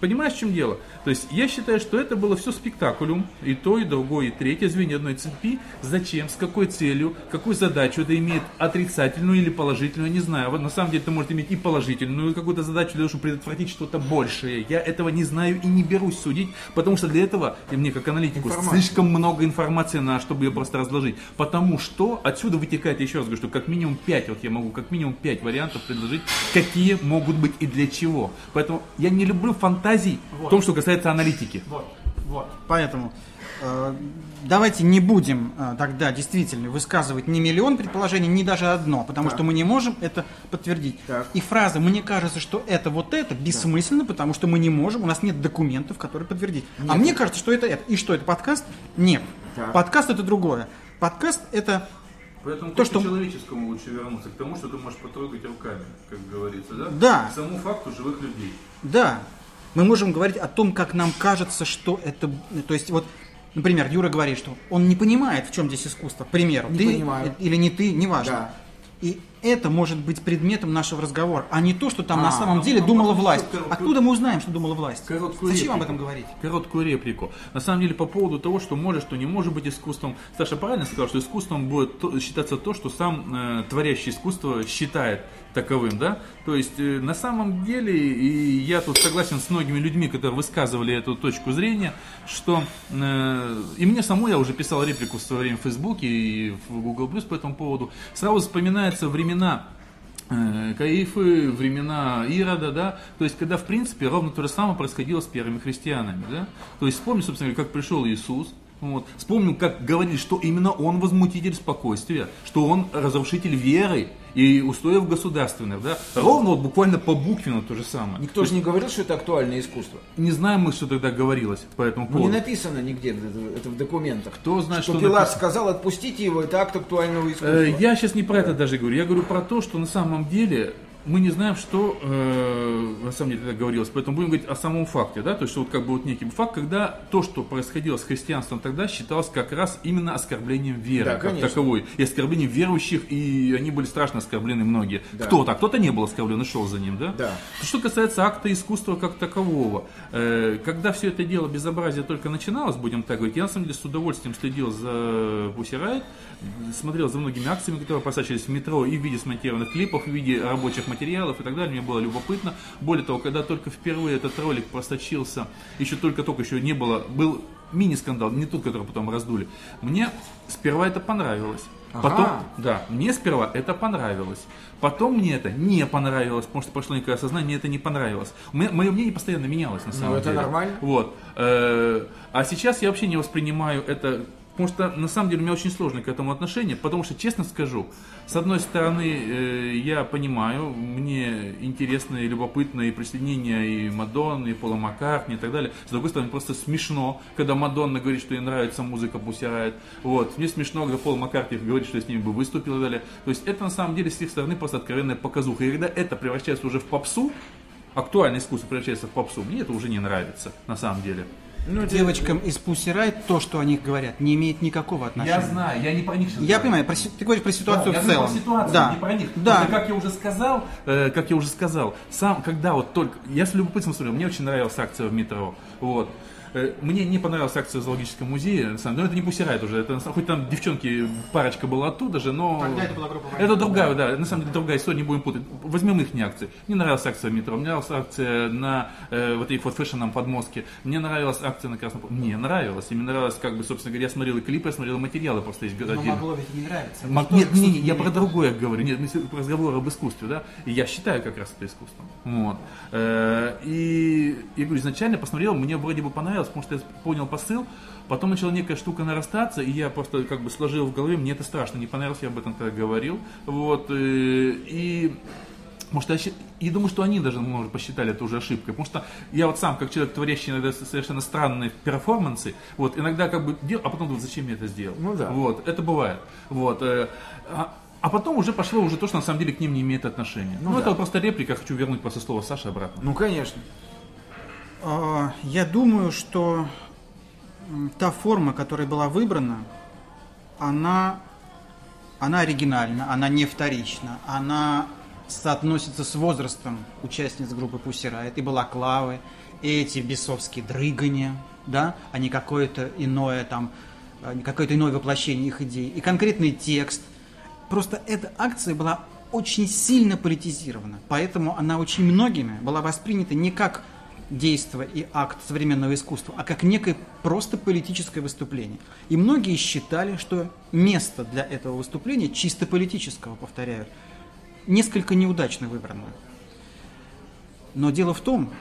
Понимаешь, в чем дело? То есть я считаю, что это было все спектаклем, и то, и другое, и третье звенья одной цепи. Зачем, с какой целью, какую задачу это имеет отрицательную или положительную, не знаю. Вот на самом деле это может иметь и положительную какую-то задачу для того, чтобы предотвратить что-то большее. Я этого не знаю и не берусь судить, потому что для этого и мне как аналитику Информация. слишком много информации на, чтобы ее просто разложить. Потому что отсюда вытекает, еще раз говорю, что как минимум 5, вот я могу как минимум 5 вариантов предложить, какие могут быть и для чего. Поэтому я не люблю фантазий в том, что касается аналитики. Вот, вот. Поэтому э, давайте не будем э, тогда действительно высказывать ни миллион предположений, ни даже одно, потому что мы не можем это подтвердить. Так. И фраза «мне кажется, что это вот это» бессмысленно, потому что мы не можем, у нас нет документов, которые подтвердить. А мне кажется, что это это. И что это подкаст? Нет. Так. Подкаст это другое. Подкаст это Поэтому То, что- человеческому лучше вернуться к тому, что ты можешь потрогать руками, как говорится, да? Да. К самому факту живых людей. Да, мы можем говорить о том, как нам кажется, что это... То есть вот, например, Юра говорит, что он не понимает, в чем здесь искусство, к примеру. Не ты понимаю. или не ты, неважно. Да. И это может быть предметом нашего разговора, а не то, что там на А, самом ну, деле ну, думала можно власть. сказать, Откуда мы узнаем, что думала власть? Короткую Зачем об реплику. этом говорить? Короткую реплику. На самом деле, по поводу того, что может, что не может быть искусством. Саша правильно сказал, что искусством будет считаться то, что сам э, творящий искусство считает таковым, да? То есть, э, на самом деле, и я тут согласен с многими людьми, которые высказывали эту точку зрения, что э, и мне саму я уже писал реплику в свое время в Фейсбуке и в Google Plus по этому поводу. Сразу вспоминаются времена э, Каифы, времена Ирода, да, то есть, когда, в принципе, ровно то же самое происходило с первыми христианами, да, то есть, вспомни, собственно говоря, как пришел Иисус, вот. Вспомним, как говорили, что именно он возмутитель спокойствия, что он разрушитель веры и устоев государственных, да, ровно вот буквально по буквенно то же самое. Никто же не говорил, что это актуальное искусство. Не знаем мы, что тогда говорилось по этому Ну, не поводу. написано нигде это, это в документах. Кто знает, что, что Пилат написано. сказал, отпустите его, это акт актуального искусства. Э, Я сейчас не про это даже говорю. Я говорю про то, что на самом деле мы не знаем, что э, на самом деле это говорилось. Поэтому будем говорить о самом факте, да, то есть вот как бы вот некий факт, когда то, что происходило с христианством тогда, считалось как раз именно оскорблением веры Да, как конечно. таковой. И оскорблением верующих, и они были страшно оскорблены многие. Кто-то, а кто-то не был оскорблен и шел за ним, да? Да. Что касается акта искусства как такового, э, когда все это дело безобразие только начиналось, будем так говорить, я на самом деле с удовольствием следил за Pussy Riot, смотрел за многими акциями, которые просачивались в метро и в виде смонтированных клипов, в виде рабочих материалов и так далее. Мне было любопытно. Более того, когда только впервые этот ролик просочился, еще только-только еще не было, был мини-скандал, не тот, который потом раздули. Мне сперва это понравилось. Ага. Потом, да, мне сперва это понравилось. Потом мне это не понравилось, потому что пошло некое осознание, мне это не понравилось. Меня- мое мнение постоянно менялось на самом Ну, это деле. нормально. Вот. Э, А сейчас я вообще не воспринимаю это, потому что на самом деле у меня очень сложно к этому отношение, потому что, честно скажу, с одной стороны, э, я понимаю, мне интересно и любопытно и присоединение и Мадонны, и Пола Маккартни и так далее. С другой стороны, просто смешно, когда Мадонна говорит, что ей нравится музыка Riot. Вот. Мне смешно, когда Пол Маккартни говорит, что я с ними бы выступил и так далее. То есть это на самом деле с их стороны просто откровенная показуха. И когда это превращается уже в попсу, актуальное искусство превращается в попсу, мне это уже не нравится, на самом деле. Ну, это- Девочкам из Pussy Riot то, что о них говорят, не имеет никакого отношения. Я знаю, я не про них сейчас Я говорю. понимаю, про ты говоришь про ситуацию Да, я в говорю целом. про ситуацию, да. не про них. Да. Просто, как я уже сказал, э, как я уже сказал, сам, когда вот только, я с любопытством смотрел, мне очень нравилась акция в метро, вот. Э, Мне не понравилась акция в зоологическом музее, на самом деле, но это не пусирает уже, это, хоть там девчонки, парочка была оттуда же, но... Тогда это была группа Это другая, да, на самом деле другая история, не будем путать. Возьмем их не акции. Мне нравилась акция в метро, мне нравилась акция на э, вот этой вот фэшном подмостке, мне нравилась акция на Красном... Мне нравилось, и мне нравилось, как бы, собственно говоря, я смотрел и клипы, я смотрел материалы просто есть Но могло ведь не нравиться. Мог- Нет, не, не, я про другое говорю. Нет, мы про разговор об искусстве, да. И я считаю как раз это искусством. Вот. Э, И я говорю, изначально посмотрел, мне вроде бы понравилось, потому что я понял посыл. Потом начала некая штука нарастаться, и я просто как бы сложил в голове, мне это страшно не понравилось, я об этом тогда говорил. Вот. э, И может, я, и думаю, что они даже, может, посчитали это уже ошибкой. Потому что я вот сам, как человек, творящий иногда совершенно странные перформансы, вот, иногда как бы делал, а потом думаю, зачем я это сделал? Ну да. Вот, это бывает. Вот. э, А, а потом уже пошло уже то, что на самом деле к ним не имеет отношения. Ну, это вот просто реплика, хочу вернуть после слова Саши обратно. Ну, конечно. А, Я думаю, что та форма, которая была выбрана, она, она оригинальна, она не вторична, она соотносится с возрастом участниц группы Riot, и балаклавы, эти бесовские дрыгания, да, а не какое-то иное там, а какое-то иное воплощение их идей. И конкретный текст. Просто эта акция была очень сильно политизирована, поэтому она очень многими была воспринята не как действие и акт современного искусства, а как некое просто политическое выступление. И многие считали, что место для этого выступления, чисто политического, повторяю, несколько неудачно выбрано. Но дело в том,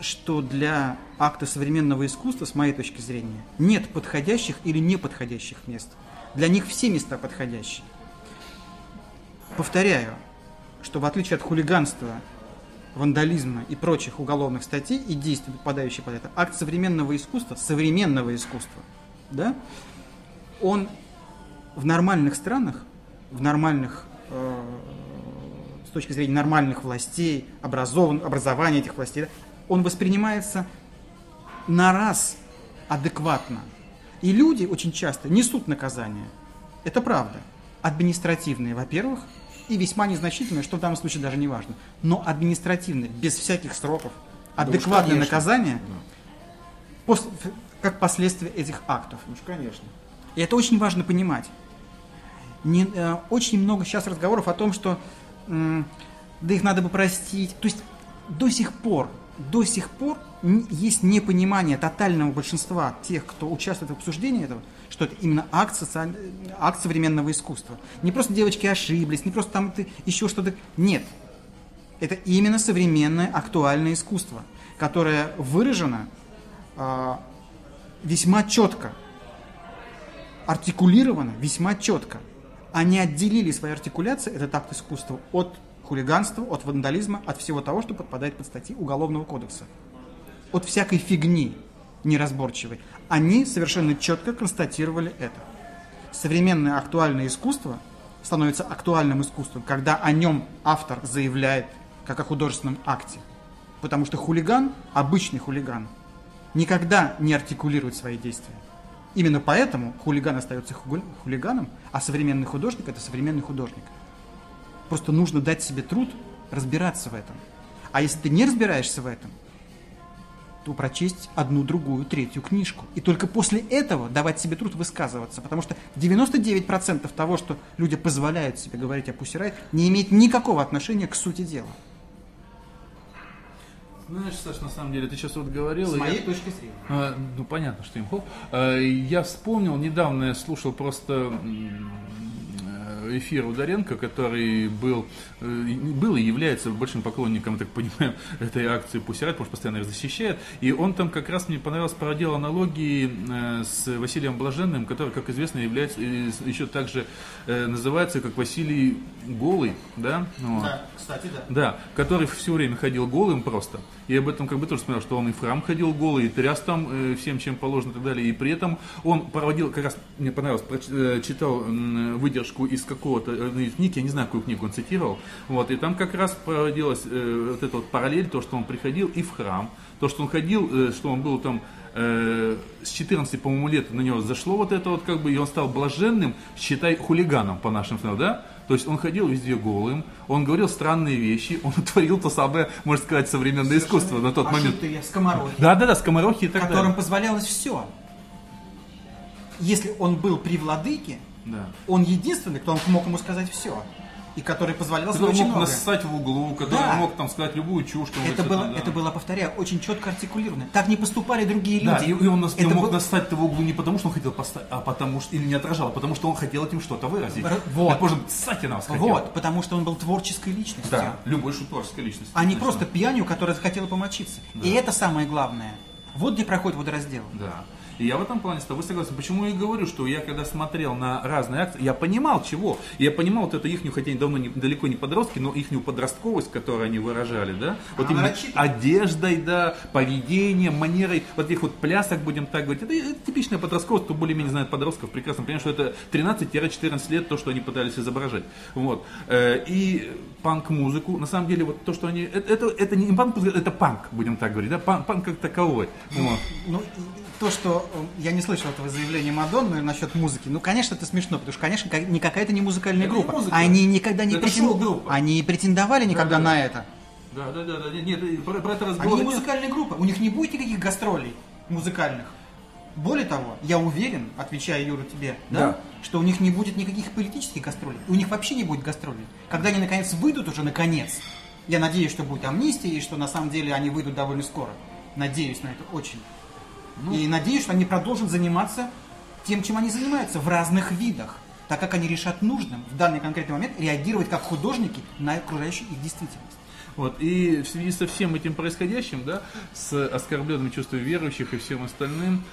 что для акта современного искусства, с моей точки зрения, нет подходящих или неподходящих мест. Для них все места подходящие. Повторяю, что в отличие от хулиганства, вандализма и прочих уголовных статей и действий, подпадающих под это, акт современного искусства, современного искусства, да, он в нормальных странах, в нормальных, э, с точки зрения нормальных властей, образован, образования этих властей, да, он воспринимается на раз адекватно. И люди очень часто несут наказание. Это правда. Административные, во-первых, и весьма незначительные, что в данном случае даже не важно. Но административные, без всяких сроков, адекватное конечно. наказание, пос- как последствие этих актов. Ну, конечно. И это очень важно понимать. Не, э, очень много сейчас разговоров о том, что м, да их надо бы простить. То есть до сих пор, до сих пор есть непонимание тотального большинства тех, кто участвует в обсуждении этого, что это именно акт, социаль- акт современного искусства. Не просто девочки ошиблись, не просто там ты еще что-то. Нет. Это именно современное актуальное искусство, которое выражено а, весьма четко артикулировано весьма четко. Они отделили своей артикуляцией этот акт искусства от хулиганства, от вандализма, от всего того, что подпадает под статьи Уголовного кодекса. От всякой фигни неразборчивой. Они совершенно четко констатировали это. Современное актуальное искусство становится актуальным искусством, когда о нем автор заявляет как о художественном акте. Потому что хулиган, обычный хулиган, никогда не артикулирует свои действия. Именно поэтому хулиган остается хулиганом, а современный художник это современный художник. Просто нужно дать себе труд разбираться в этом. А если ты не разбираешься в этом, то прочесть одну, другую, третью книжку. И только после этого давать себе труд высказываться. Потому что 99% того, что люди позволяют себе говорить о Пусирайт, не имеет никакого отношения к сути дела. Знаешь, Саш, на самом деле, ты сейчас вот говорил... С моей я- точки зрения. А, ну, понятно, что имхоп. А, Я вспомнил, недавно я слушал просто эфир Ударенко, который был, э, был и является большим поклонником, так понимаю, этой акции Пусирайт, потому что постоянно их защищает. И он там как раз мне понравилось, породил аналогии э, с Василием Блаженным, который, как известно, является еще также э, называется как Василий Голый, да? Вот. Да, кстати, да. Да, который все время ходил голым просто. И об этом как бы тоже смотрел, что он и в храм ходил голый, и тряс там всем, чем положено и так далее. И при этом он проводил, как раз мне понравилось, читал выдержку из какого-то книги, я не знаю, какую книгу он цитировал. Вот, и там как раз проводилась э, вот эта вот параллель, то, что он приходил и в храм, то, что он ходил, э, что он был там э, с 14, по-моему, лет на него зашло вот это вот как бы, и он стал блаженным, считай, хулиганом по нашим словам, да? То есть он ходил везде голым, он говорил странные вещи, он творил то самое, можно сказать, современное искусство на тот а момент. что ты, я скоморохи, Да-да-да, скоморохи и так которым далее. позволялось все. Если он был при владыке, Да. он единственный, кто мог ему сказать все. И который позволял Который очень мог многое. нассать в углу, который Да. мог там сказать любую чушь. Это было, там, да. это было, повторяю, очень четко артикулировано. Так не поступали другие Да, люди. и, и он нас, это мог был- нассать-то в углу не потому, что он хотел поставить, а потому что, или не отражал, а потому что он хотел этим что-то выразить. Вот. Так, может, ссать нас хотел. Вот, потому что он был творческой личностью. Да, любой шутворской личности. А не конечно. просто пьянью, которая захотела помочиться. И это самое главное. Вот где проходит водораздел. Да. И я в этом плане с тобой согласен. Почему я и говорю, что я когда смотрел на разные акции, я понимал чего. Я понимал вот эту ихнюю, хотя они давно не, далеко не подростки, но ихнюю подростковость, которую они выражали, да. Вот Она именно одеждой, да, поведением, манерой, вот этих вот плясок, будем так говорить. Это, это типичная подростковость, кто более-менее знает подростков, прекрасно понимает, что это 13-14 лет, то, что они пытались изображать. Вот. Э, И панк-музыку, на самом деле, вот то, что они... Это, это, это не панк-музыка, это панк, будем так говорить, да, панк, панк как таковой. Вот. Ну, и то, что э, я не слышал этого заявления Мадонны насчет музыки, ну, конечно, это смешно, потому что, конечно, не какая-то не музыкальная Это не группа. музыка. Они никогда не претен-. Они претендовали никогда Да, да. на это. Да, да, да, да. Нет, нет, про, про это Они разговор не нет. музыкальная группа, у них не будет никаких гастролей музыкальных. Более того, я уверен, отвечая, Юра, тебе, да, Да. что у них не будет никаких политических гастролей. У них вообще не будет гастролей. Когда они наконец выйдут уже, наконец, я надеюсь, что будет амнистия, и что на самом деле они выйдут довольно скоро. Надеюсь на это очень. И надеюсь, что они продолжат заниматься тем, чем они занимаются, в разных видах. Так как они решат нужным в данный конкретный момент реагировать как художники на окружающую их действительность. Вот, и в связи со всем этим происходящим, да, с оскорбленным чувством верующих и всем остальным,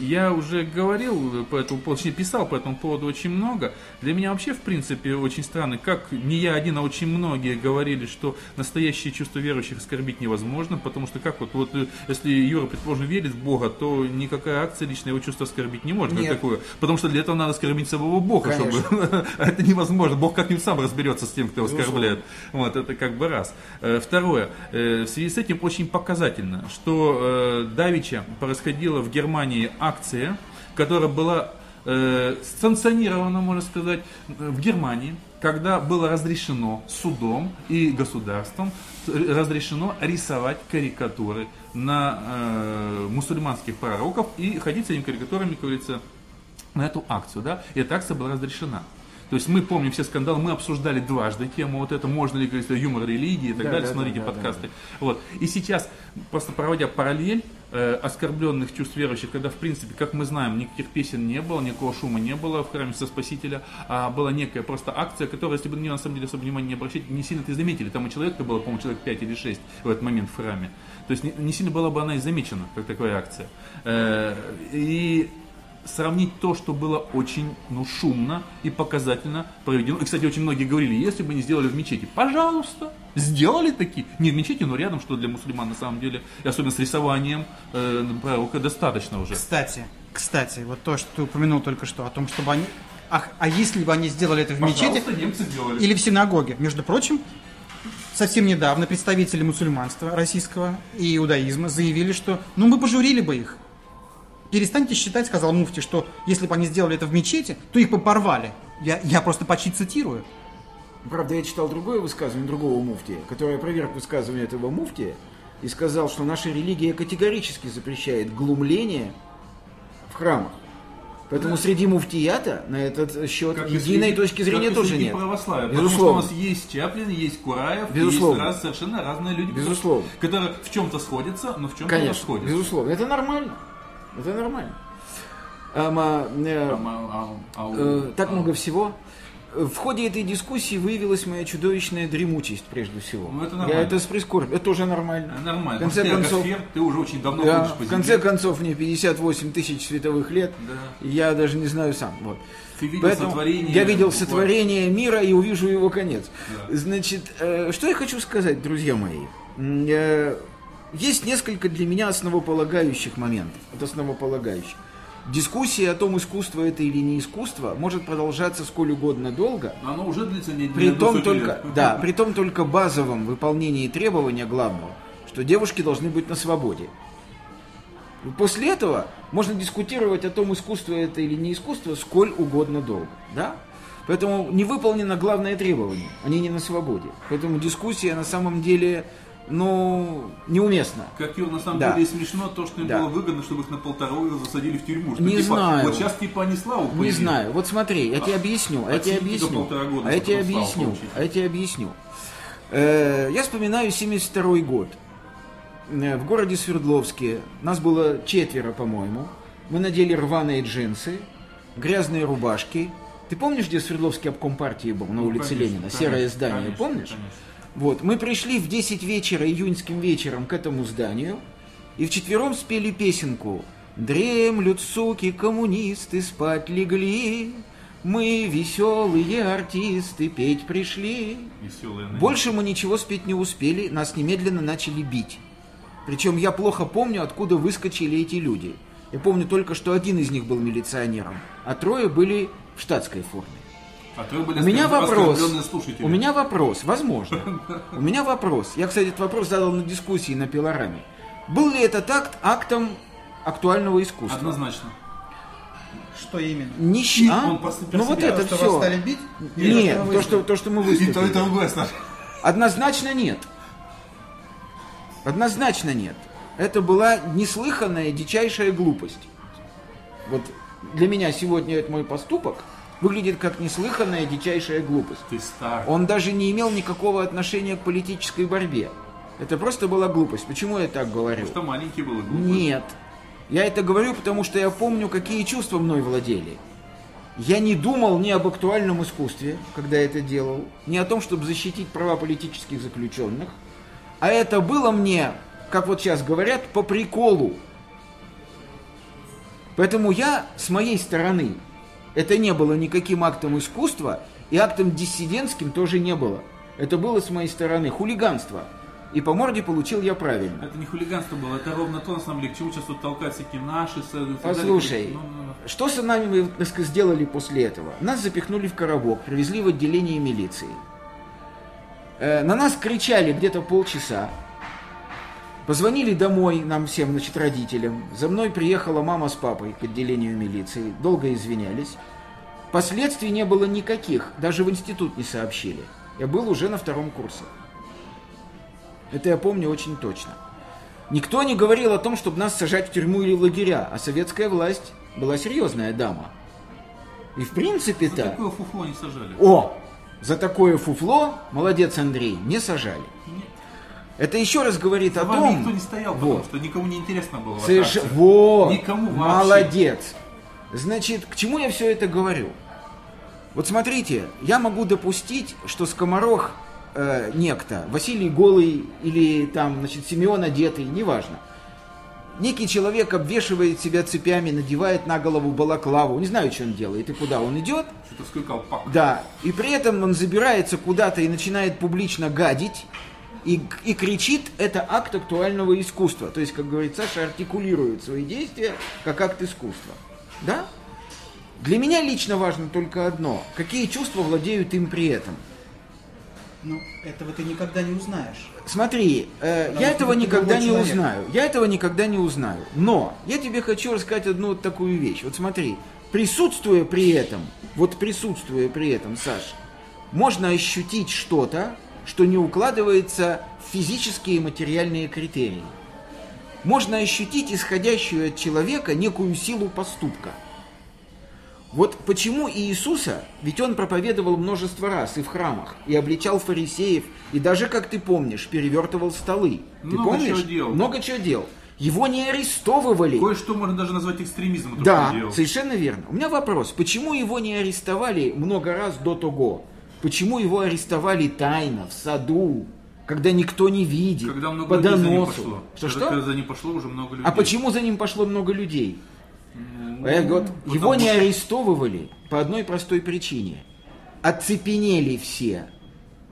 я уже говорил по этому поводу, точнее писал по этому поводу очень много. Для меня вообще, в принципе, очень странно, как не я один, а очень многие говорили, что настоящее чувство верующих оскорбить невозможно, потому что как вот, вот э, если Юра, предположим, верит в Бога, то никакая акция лично его чувство оскорбить не может, Нет. такое. Потому что для этого надо оскорбить самого Бога, Конечно. чтобы А это невозможно. Бог как-нибудь сам разберется с тем, кто его оскорбляет. Вот, это как бы раз. Э, Второе. Э, В связи с этим очень показательно, что э, Давича происходила в Германии акция, которая была э, санкционирована, можно сказать, в Германии, когда было разрешено судом и государством э, разрешено рисовать карикатуры на э, мусульманских пророков и ходить с этими карикатурами, как говорится, на эту акцию, да, и эта акция была разрешена. То есть мы помним все скандалы, мы обсуждали дважды тему вот это, можно ли говорить юмор религии и так Да, далее, да, смотрите да, да, подкасты. Вот. И сейчас, просто проводя параллель э, оскорбленных чувств верующих, когда, в принципе, как мы знаем, никаких песен не было, никакого шума не было в храме со Спасителя, а была некая просто акция, которая, если бы на нее на самом деле особо внимания не обращать, не сильно ты заметили. Там и человек-то было, по-моему, человек 5 или 6 в этот момент в храме. То есть не, не сильно была бы она и замечена, как такая акция. Э, и сравнить то, что было очень ну, шумно и показательно проведено. И, кстати, очень многие говорили, если бы не сделали в мечети, пожалуйста, сделали такие. Не в мечети, но рядом, что для мусульман на самом деле, и особенно с рисованием э, пророка, достаточно уже. Кстати, кстати, вот то, что ты упомянул только что, о том, чтобы они... Ах, а если бы они сделали это в мечети немцы или в синагоге? Между прочим, совсем недавно представители мусульманства российского и иудаизма заявили, что ну мы пожурили бы их. Перестаньте считать, сказал Муфти, что если бы они сделали это в мечети, то их бы порвали. Я, я просто почти цитирую. Правда, я читал другое высказывание другого муфтия, который опроверг высказывание этого муфтия и сказал, что наша религия категорически запрещает глумление в храмах. Поэтому среди муфтията на этот счет Как единой среди- точки зрения как и тоже среди нет. православия. Безусловно. Потому что у нас есть Чаплин, есть Кураев, Безусловно. есть раз, совершенно разные люди, Безусловно. которые в чем-то сходятся, но в чем-то Конечно, расходятся. безусловно. Это нормально. Это нормально. Ама, э, А, а, а, э, так много всего. Э, В ходе этой дискуссии выявилась моя чудовищная дремучесть, прежде всего. Ну, это Я нормально. это с прискорбием. Это тоже нормально. э, Нормально. В конце ты концов, ты уже очень давно Да, ходишь по в конце земле. концов, мне 58 тысяч световых лет. Да. Я даже не знаю сам. Вот. Ты видел Поэтому сотворение я видел буквально. сотворение мира и увижу его конец. Да. Значит, э, что я хочу сказать, друзья мои. Э, Есть несколько для меня основополагающих моментов. Вот основополагающих. Дискуссия о том, искусство это или не искусство, может продолжаться сколь угодно долго, Оно уже длится не при том только, лет. да, при том только базовом выполнении требования главного, что девушки должны быть на свободе. После этого можно дискутировать о том, искусство это или не искусство, сколь угодно долго. Да? Поэтому не выполнено главное требование, они не на свободе. Поэтому дискуссия на самом деле, ну, неуместна. Как Юр, на самом Да. деле смешно то, что им Да. было выгодно, чтобы их на полтора года засадили в тюрьму. Что, Не типа, знаю. Вот сейчас типа они славу Не поели. знаю. Вот смотри, я тебе объясню, а я тебе объясню. года, А я тебе объясню. А я тебе объясню. Э, Я вспоминаю 72 год. Э, В городе Свердловске нас было четверо, по-моему. Мы надели рваные джинсы, грязные рубашки. Ты помнишь, где Свердловский обком партии был на Ну, улице конечно, Ленина? конечно, Серое здание, конечно, помнишь? конечно. Вот, мы пришли в 10 вечера, июньским вечером к этому зданию, и вчетвером спели песенку «Дремлют, суки, коммунисты, спать легли, мы, веселые артисты, петь пришли». Веселые. Больше мы ничего спеть не успели, нас немедленно начали бить. Причем я плохо помню, откуда выскочили эти люди. Я помню только, что один из них был милиционером, а трое были в штатской форме. А то были У меня вопрос. У меня вопрос, возможно. У меня вопрос. Я, кстати, этот вопрос задал на дискуссии на пилораме. Был ли этот акт актом актуального искусства? Однозначно. Что именно? Нищ- а? он Ну вот это все. вас стали бить? Нет, то что, то, что мы И то, и выступили. другое, Саша. Однозначно нет. Однозначно нет. Это была неслыханная, дичайшая глупость. Вот для меня сегодня этот мой поступок выглядит как неслыханная, дичайшая глупость. Ты стар. Он даже не имел никакого отношения к политической борьбе. Это просто была глупость. Почему я так говорю? Что маленький был глупый. Нет. Я это говорю, потому что я помню, какие чувства мной владели. Я не думал ни об актуальном искусстве, когда это делал, ни о том, чтобы защитить права политических заключенных. А это было мне, как вот сейчас говорят, по приколу. Поэтому я с моей стороны, это не было никаким актом искусства, и актом диссидентским тоже не было. Это было с моей стороны хулиганство. И по морде получил я правильно. Это не хулиганство было, это ровно то, на самом деле, к чему сейчас тут толкать всякие наши... Послушай, Ну, ну, ну. что с нами так сделали после этого? Нас запихнули в коробок, привезли в отделение милиции. Э, на нас кричали где-то полчаса. Позвонили домой нам всем, значит, родителям. За мной приехала мама с папой к отделению милиции. Долго извинялись. Последствий не было никаких. Даже в институт не сообщили. Я был уже на втором курсе. Это я помню очень точно. Никто не говорил о том, чтобы нас сажать в тюрьму или лагеря, а советская власть была серьезная дама. И в принципе-то... Такое фуфло не сажали. О! За такое фуфло, молодец Андрей, не сажали. Это еще раз говорит За о вами том... никто не стоял, потому Вот. что никому не интересно было. Соверш-. Вот, Никому вообще. молодец. Значит, к чему я все это говорю? Вот смотрите, я могу допустить, что скоморох э, некто, Василий Голый или там, значит, Симеон одетый, неважно. Некий человек обвешивает себя цепями, надевает на голову балаклаву, не знаю, что он делает и куда он идет, Что-то колпак. да, и при этом он забирается куда-то и начинает публично гадить, и, и кричит, это акт актуального искусства. То есть, как говорит Саша, артикулирует свои действия как акт искусства. Да? Для меня лично важно только одно. Какие чувства владеют им при этом? Ну, этого ты никогда не узнаешь. Смотри, э, Потому я этого никогда не человек. узнаю. Я этого никогда не узнаю. Но я тебе хочу рассказать одну вот такую вещь. Вот смотри, присутствуя при этом, вот присутствуя при этом, Саш, можно ощутить что-то, что не укладывается в физические и материальные критерии. Можно ощутить исходящую от человека некую силу поступка. Вот почему Иисуса, ведь он проповедовал множество раз и в храмах, и обличал фарисеев, и даже, как ты помнишь, перевертывал столы. Ты Много помнишь? чего делал. Много чего делал. Его не арестовывали. Кое-что можно даже назвать экстремизмом. Да, совершенно верно. У меня вопрос, почему его не арестовали много раз до того? Почему его арестовали тайно, в саду, когда никто не видит, Когда много по людей за ним доносу? пошло. Что, что? Когда за ним пошло уже много людей. А почему за ним пошло много людей? Ну, Я говорю, потому его не что- арестовывали по одной простой причине. Оцепенели все.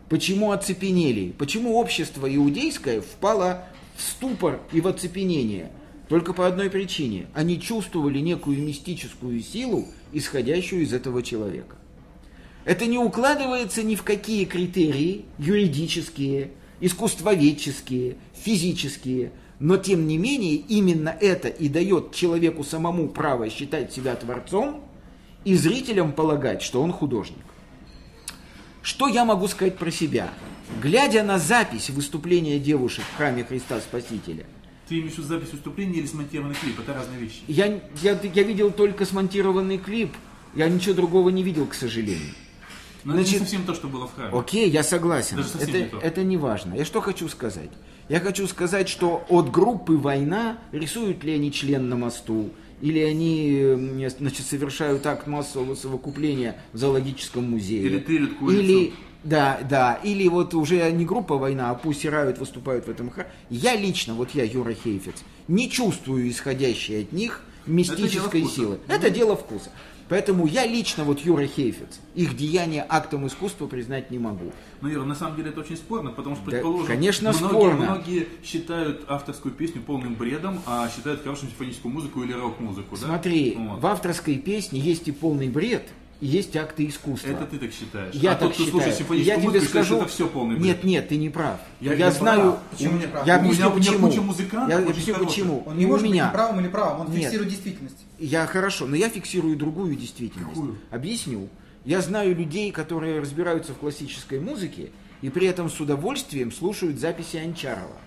Почему оцепенели? Почему общество иудейское впало в ступор и в оцепенение? Только по одной причине. Они чувствовали некую мистическую силу, исходящую из этого человека. Это не укладывается ни в какие критерии юридические, искусствоведческие, физические, но тем не менее именно это и дает человеку самому право считать себя творцом и зрителям полагать, что он художник. Что я могу сказать про себя? Глядя на запись выступления девушек в храме Христа Спасителя, Ты имеешь в виду запись выступления или смонтированный клип? Это разные вещи. я, я, я видел только смонтированный клип, я ничего другого не видел, к сожалению. Но это Значит, не совсем то, что было в храме. Окей, я согласен. Даже Это, не то. это не важно. Я что хочу сказать? Я хочу сказать, что от группы «Война» рисуют ли они член на мосту, или они значит, совершают акт массового совокупления в зоологическом музее. Или тырят курицу. Или, да, да, или вот уже не группа «Война», а пусть Рают выступают в этом храме. Я лично, вот я, Юра Хейфец, не чувствую исходящей от них мистической вкуса. силы. Это дело вкуса. Поэтому я лично, вот Юра Хейфец, их деяние актом искусства признать не могу. Но, Юра, на самом деле это очень спорно, потому что, Да, предположим, конечно, многие, спорно. многие считают авторскую песню полным бредом, а считают хорошим симфоническую музыку или рок-музыку, да? Смотри, Вот. в авторской песне есть и полный бред, и есть акты искусства. Это ты так считаешь. Я а так тот, кто считаю. слушает симфоническую я тебе музыку, считает, скажу, что это все полный бред. Нет, нет, ты не прав. Я- Я, я знаю. прав. Почему не прав? Я У меня- объясню у меня почему. куча музыкантов я очень объясню почему. Он не у может меня. быть неправым или правым, он Нет. фиксирует действительность. Я хорошо, но я фиксирую другую действительность. Какую? Объясню. Я знаю людей, которые разбираются в классической музыке и при этом с удовольствием слушают записи Анчарова.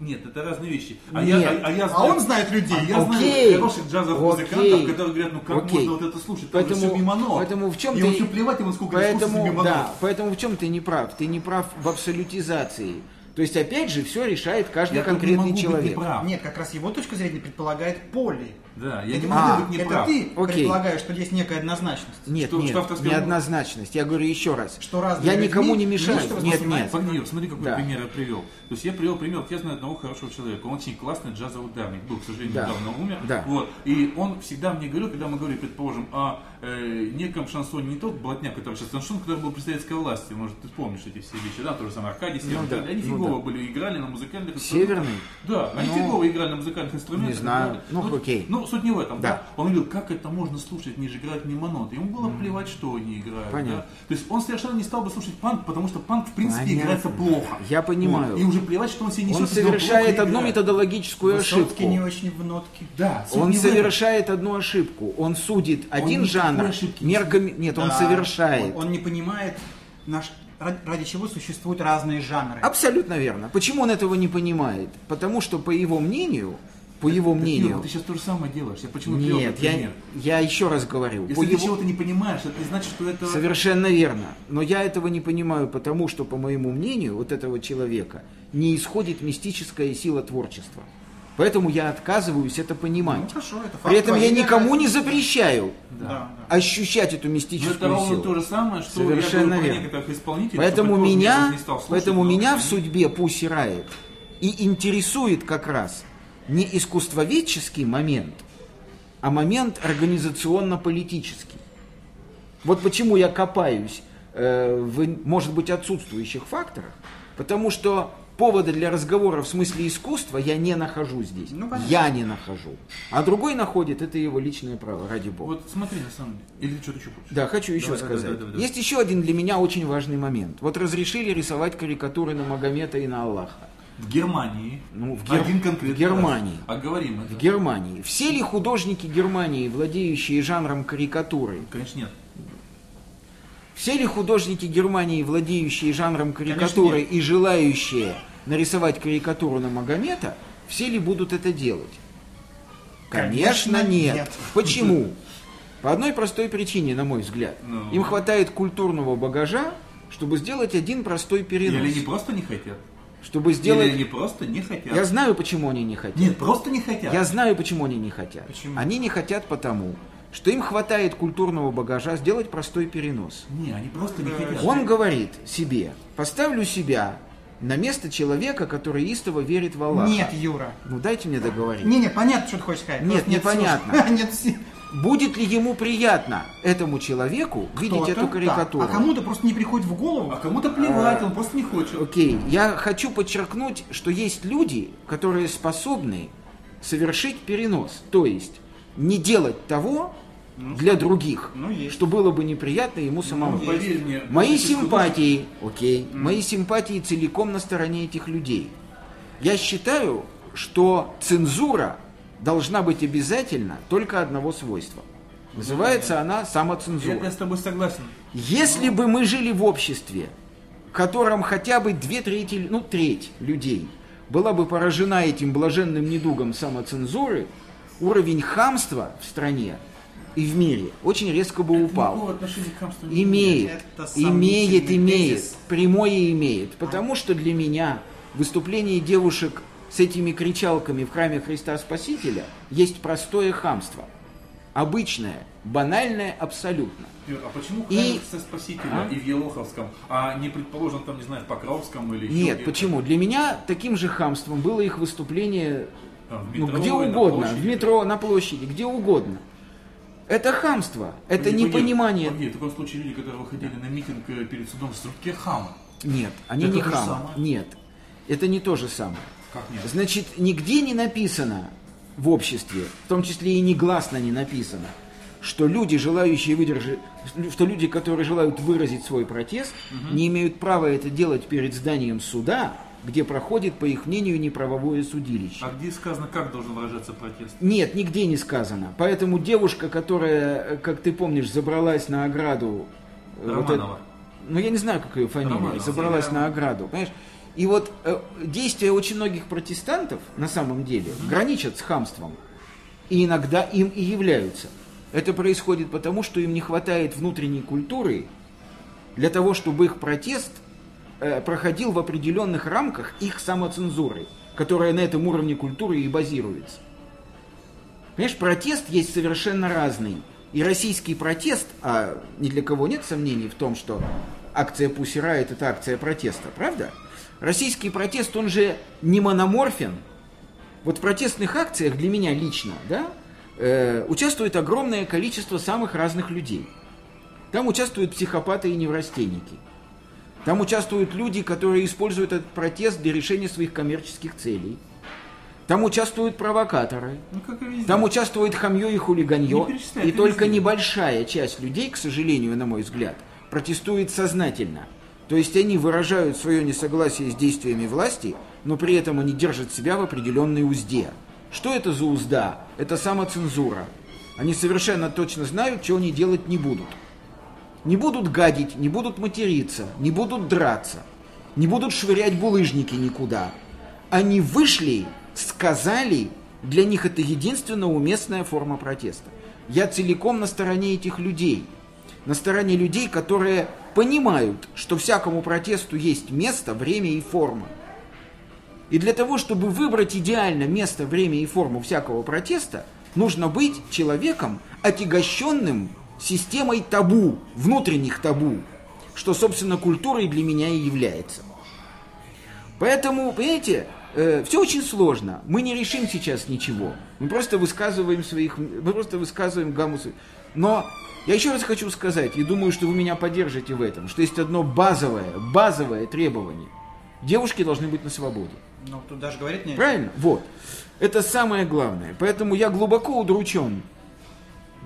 Нет, это разные вещи. А Нет. я, а, а я А знаю- он знает людей. А я Окей. знаю хороших джазовых Окей. музыкантов, которые говорят, ну как Окей. можно вот это слушать, там Поэтому- же все мимо нот. поэтому в чем И ты- вообще плевать ему, сколько Поэтому, мимо да, нот. поэтому в чем ты не прав? Ты не прав в абсолютизации. То есть, опять же, все решает каждый Я тут не конкретный могу быть человек. неправ. Нет, как раз его точка зрения предполагает поле. Да, я не Это могу А, быть Это неправ. ты Окей. предполагаешь, что есть некая однозначность. Нет, Что- нет, что авторское- неоднозначность. Я говорю еще раз. Что разные я никому не мешаю. Нет, воспринимать. нет. Погоди, смотри, какой Да. пример я привел. То есть я привел пример, я знаю одного хорошего человека, он очень классный джазовый ударник, был, к сожалению, Да. недавно умер. Да. Вот. И он всегда мне говорил, когда мы говорили, предположим, о э, неком шансоне, не тот блатняк, который сейчас шансон, который был при советской власти, может, ты помнишь эти все вещи, да, то же самое Аркадий Северный, да, они ну фигово да. были, играли на музыкальных Северный? Да, они Ну, фигово играли на музыкальных инструментах. не знаю. да. Ну, окей. Ну, суть не в этом, Да. да. Он говорил, как это можно слушать, не же играть мимо нот. Ему было плевать, что они играют. Понятно. да. То есть он совершенно не стал бы слушать панк, потому что панк, в принципе, Понятно. играется плохо. Я понимаю. Вот. И уже плевать, что он себе несет. Он совершает одну играет. методологическую Высоцкий ошибку. не очень в нотке. Да, Он не совершает одну ошибку. Он судит один никакой жанр не мерками. Нет, он Да, совершает. Он, он не понимает, наш, ради, ради чего существуют разные жанры. Абсолютно верно. Почему он этого не понимает? Потому что, по его мнению, по его Так, Юра, мнению, ты сейчас то же самое делаешь. Я почему нет, я, пример? я еще раз говорю, Если по ты его- чего-то не понимаешь, это не значит, что это... Совершенно верно. Но я этого не понимаю, потому что, по моему мнению, вот этого человека не исходит мистическая сила творчества. Поэтому я отказываюсь это понимать. Ну, хорошо, это факт При этом я никому не запрещаю Да, да. ощущать эту мистическую это ровно силу. то же самое, что Совершенно я верно. некоторых исполнителей. Поэтому меня, слушать, поэтому но меня в судьбе Пусси Райт и интересует как раз не искусствоведческий момент, а момент организационно-политический. Вот почему я копаюсь э, в, может быть, отсутствующих факторах, потому что повода для разговора в смысле искусства я не нахожу здесь. Ну, я не нахожу. А другой находит, это его личное право, ради бога. Вот смотри, на самом деле. Или что-то еще хочешь? Да, хочу еще давай, сказать. давай, давай, давай. Есть еще один для меня очень важный момент. Вот разрешили рисовать карикатуры на Магомета и на Аллаха. В Германии. Ну, в Гер- Один конкретный в Германии. раз. А говорим это. В Германии. Все ли художники Германии, владеющие жанром карикатуры, Конечно, нет. все ли художники Германии, владеющие жанром карикатуры и желающие нарисовать карикатуру на Магомета, все ли будут это делать? Конечно, Конечно, нет. нет. Почему? По одной простой причине, на мой взгляд. Ну. Им хватает культурного багажа, чтобы сделать один простой перенос. Или они просто не хотят. Чтобы Или сделать... они просто не хотят. Я знаю, почему они не хотят. Нет, просто не хотят. Я знаю, почему они не хотят. Почему? Они не хотят потому, что им хватает культурного багажа сделать простой перенос. Не, они просто не хотят. Он говорит себе, поставлю себя на место человека, который истово верит в Аллаха. Нет, Юра. Ну дайте мне договорить. Не, не, понятно, что ты хочешь сказать. Нет, непонятно. Нет, Будет ли ему приятно этому человеку видеть кто-то, эту карикатуру? да. А кому-то просто не приходит в голову. А кому-то плевать, он просто не хочет. Окей, я хочу подчеркнуть, что есть люди, которые способны совершить перенос. То есть не делать того для других, ну, есть. что было бы неприятно ему самому. Ну, поверь мне, Мои симпатии, окей, мои симпатии целиком на стороне этих людей. Я считаю, что цензура должна быть обязательно только одного свойства. Называется она самоцензура. я с тобой согласен. Если бы мы жили в обществе, в котором хотя бы две трети, ну треть людей была бы поражена этим блаженным недугом самоцензуры, уровень хамства в стране и в мире очень резко бы упал. Имеет, имеет, имеет, прямое имеет. Потому что для меня выступление девушек с этими кричалками в храме Христа Спасителя есть простое хамство. Обычное, банальное абсолютно. А почему И- и... Спасителя А? и в Елоховском, а не, предположим, там, не знаю, в Покровском или еще Нет, где-то? почему? Для меня таким же хамством было их выступление Там, ну, метро, где на угодно, в метро, на площади, где угодно. Это хамство, это Погоди, непонимание. Погоди, в таком случае люди, которые выходили на митинг э, перед судом в Струтке хамы. Нет, они Это не хамы. Нет, это не то же самое. Как нет? Значит, нигде не написано в обществе, в том числе и негласно не написано, что люди, желающие выдержать, что люди, которые желают выразить свой протест, не имеют права это делать перед зданием суда, где проходит, по их мнению, неправовое судилище. А где сказано, как должен выражаться протест? Нет, нигде не сказано. Поэтому девушка, которая, как ты помнишь, забралась на ограду... э, вот Романова. это- ну, я не знаю, как ее фамилия. Романова. забралась на ограду. Понимаешь? И вот э, действия очень многих протестантов на самом деле граничат с хамством. И иногда им и являются. Это происходит потому, что им не хватает внутренней культуры для того, чтобы их протест э, проходил в определенных рамках их самоцензуры, которая на этом уровне культуры и базируется. Понимаешь, протест есть совершенно разный. И российский протест, а ни для кого нет сомнений в том, что акция Riot это акция протеста, правда? Российский протест, он же не мономорфен. Вот в протестных акциях для меня лично, да, э, участвует огромное количество самых разных людей. Там участвуют психопаты и неврастенники. Там участвуют люди, которые используют этот протест для решения своих коммерческих целей. Там участвуют провокаторы. Ну, как и везде. Там участвует хамье и хулиганье. Не И только везде. небольшая часть людей, к сожалению, на мой взгляд, протестует сознательно. То есть они выражают свое несогласие с действиями власти, но при этом они держат себя в определенной узде. Что это за узда? Это самоцензура. Они совершенно точно знают, что они делать не будут. Не будут гадить, не будут материться, не будут драться, не будут швырять булыжники никуда. Они вышли, сказали, для них это единственно уместная форма протеста. Я целиком на стороне этих людей. На стороне людей, которые понимают, что всякому протесту есть место, время и форма. И для того, чтобы выбрать идеально место, время и форму всякого протеста, нужно быть человеком, отягощенным системой табу, внутренних табу, что, собственно, культурой для меня и является. Поэтому, понимаете, все очень сложно. Мы не решим сейчас ничего. Мы просто высказываем своих, мы просто высказываем гамму своих. Но я еще раз хочу сказать, и думаю, что вы меня поддержите в этом, что есть одно базовое, базовое требование. Девушки должны быть на свободе. Ну, тут даже говорить не... Правильно? Вот. Это самое главное. Поэтому я глубоко удручен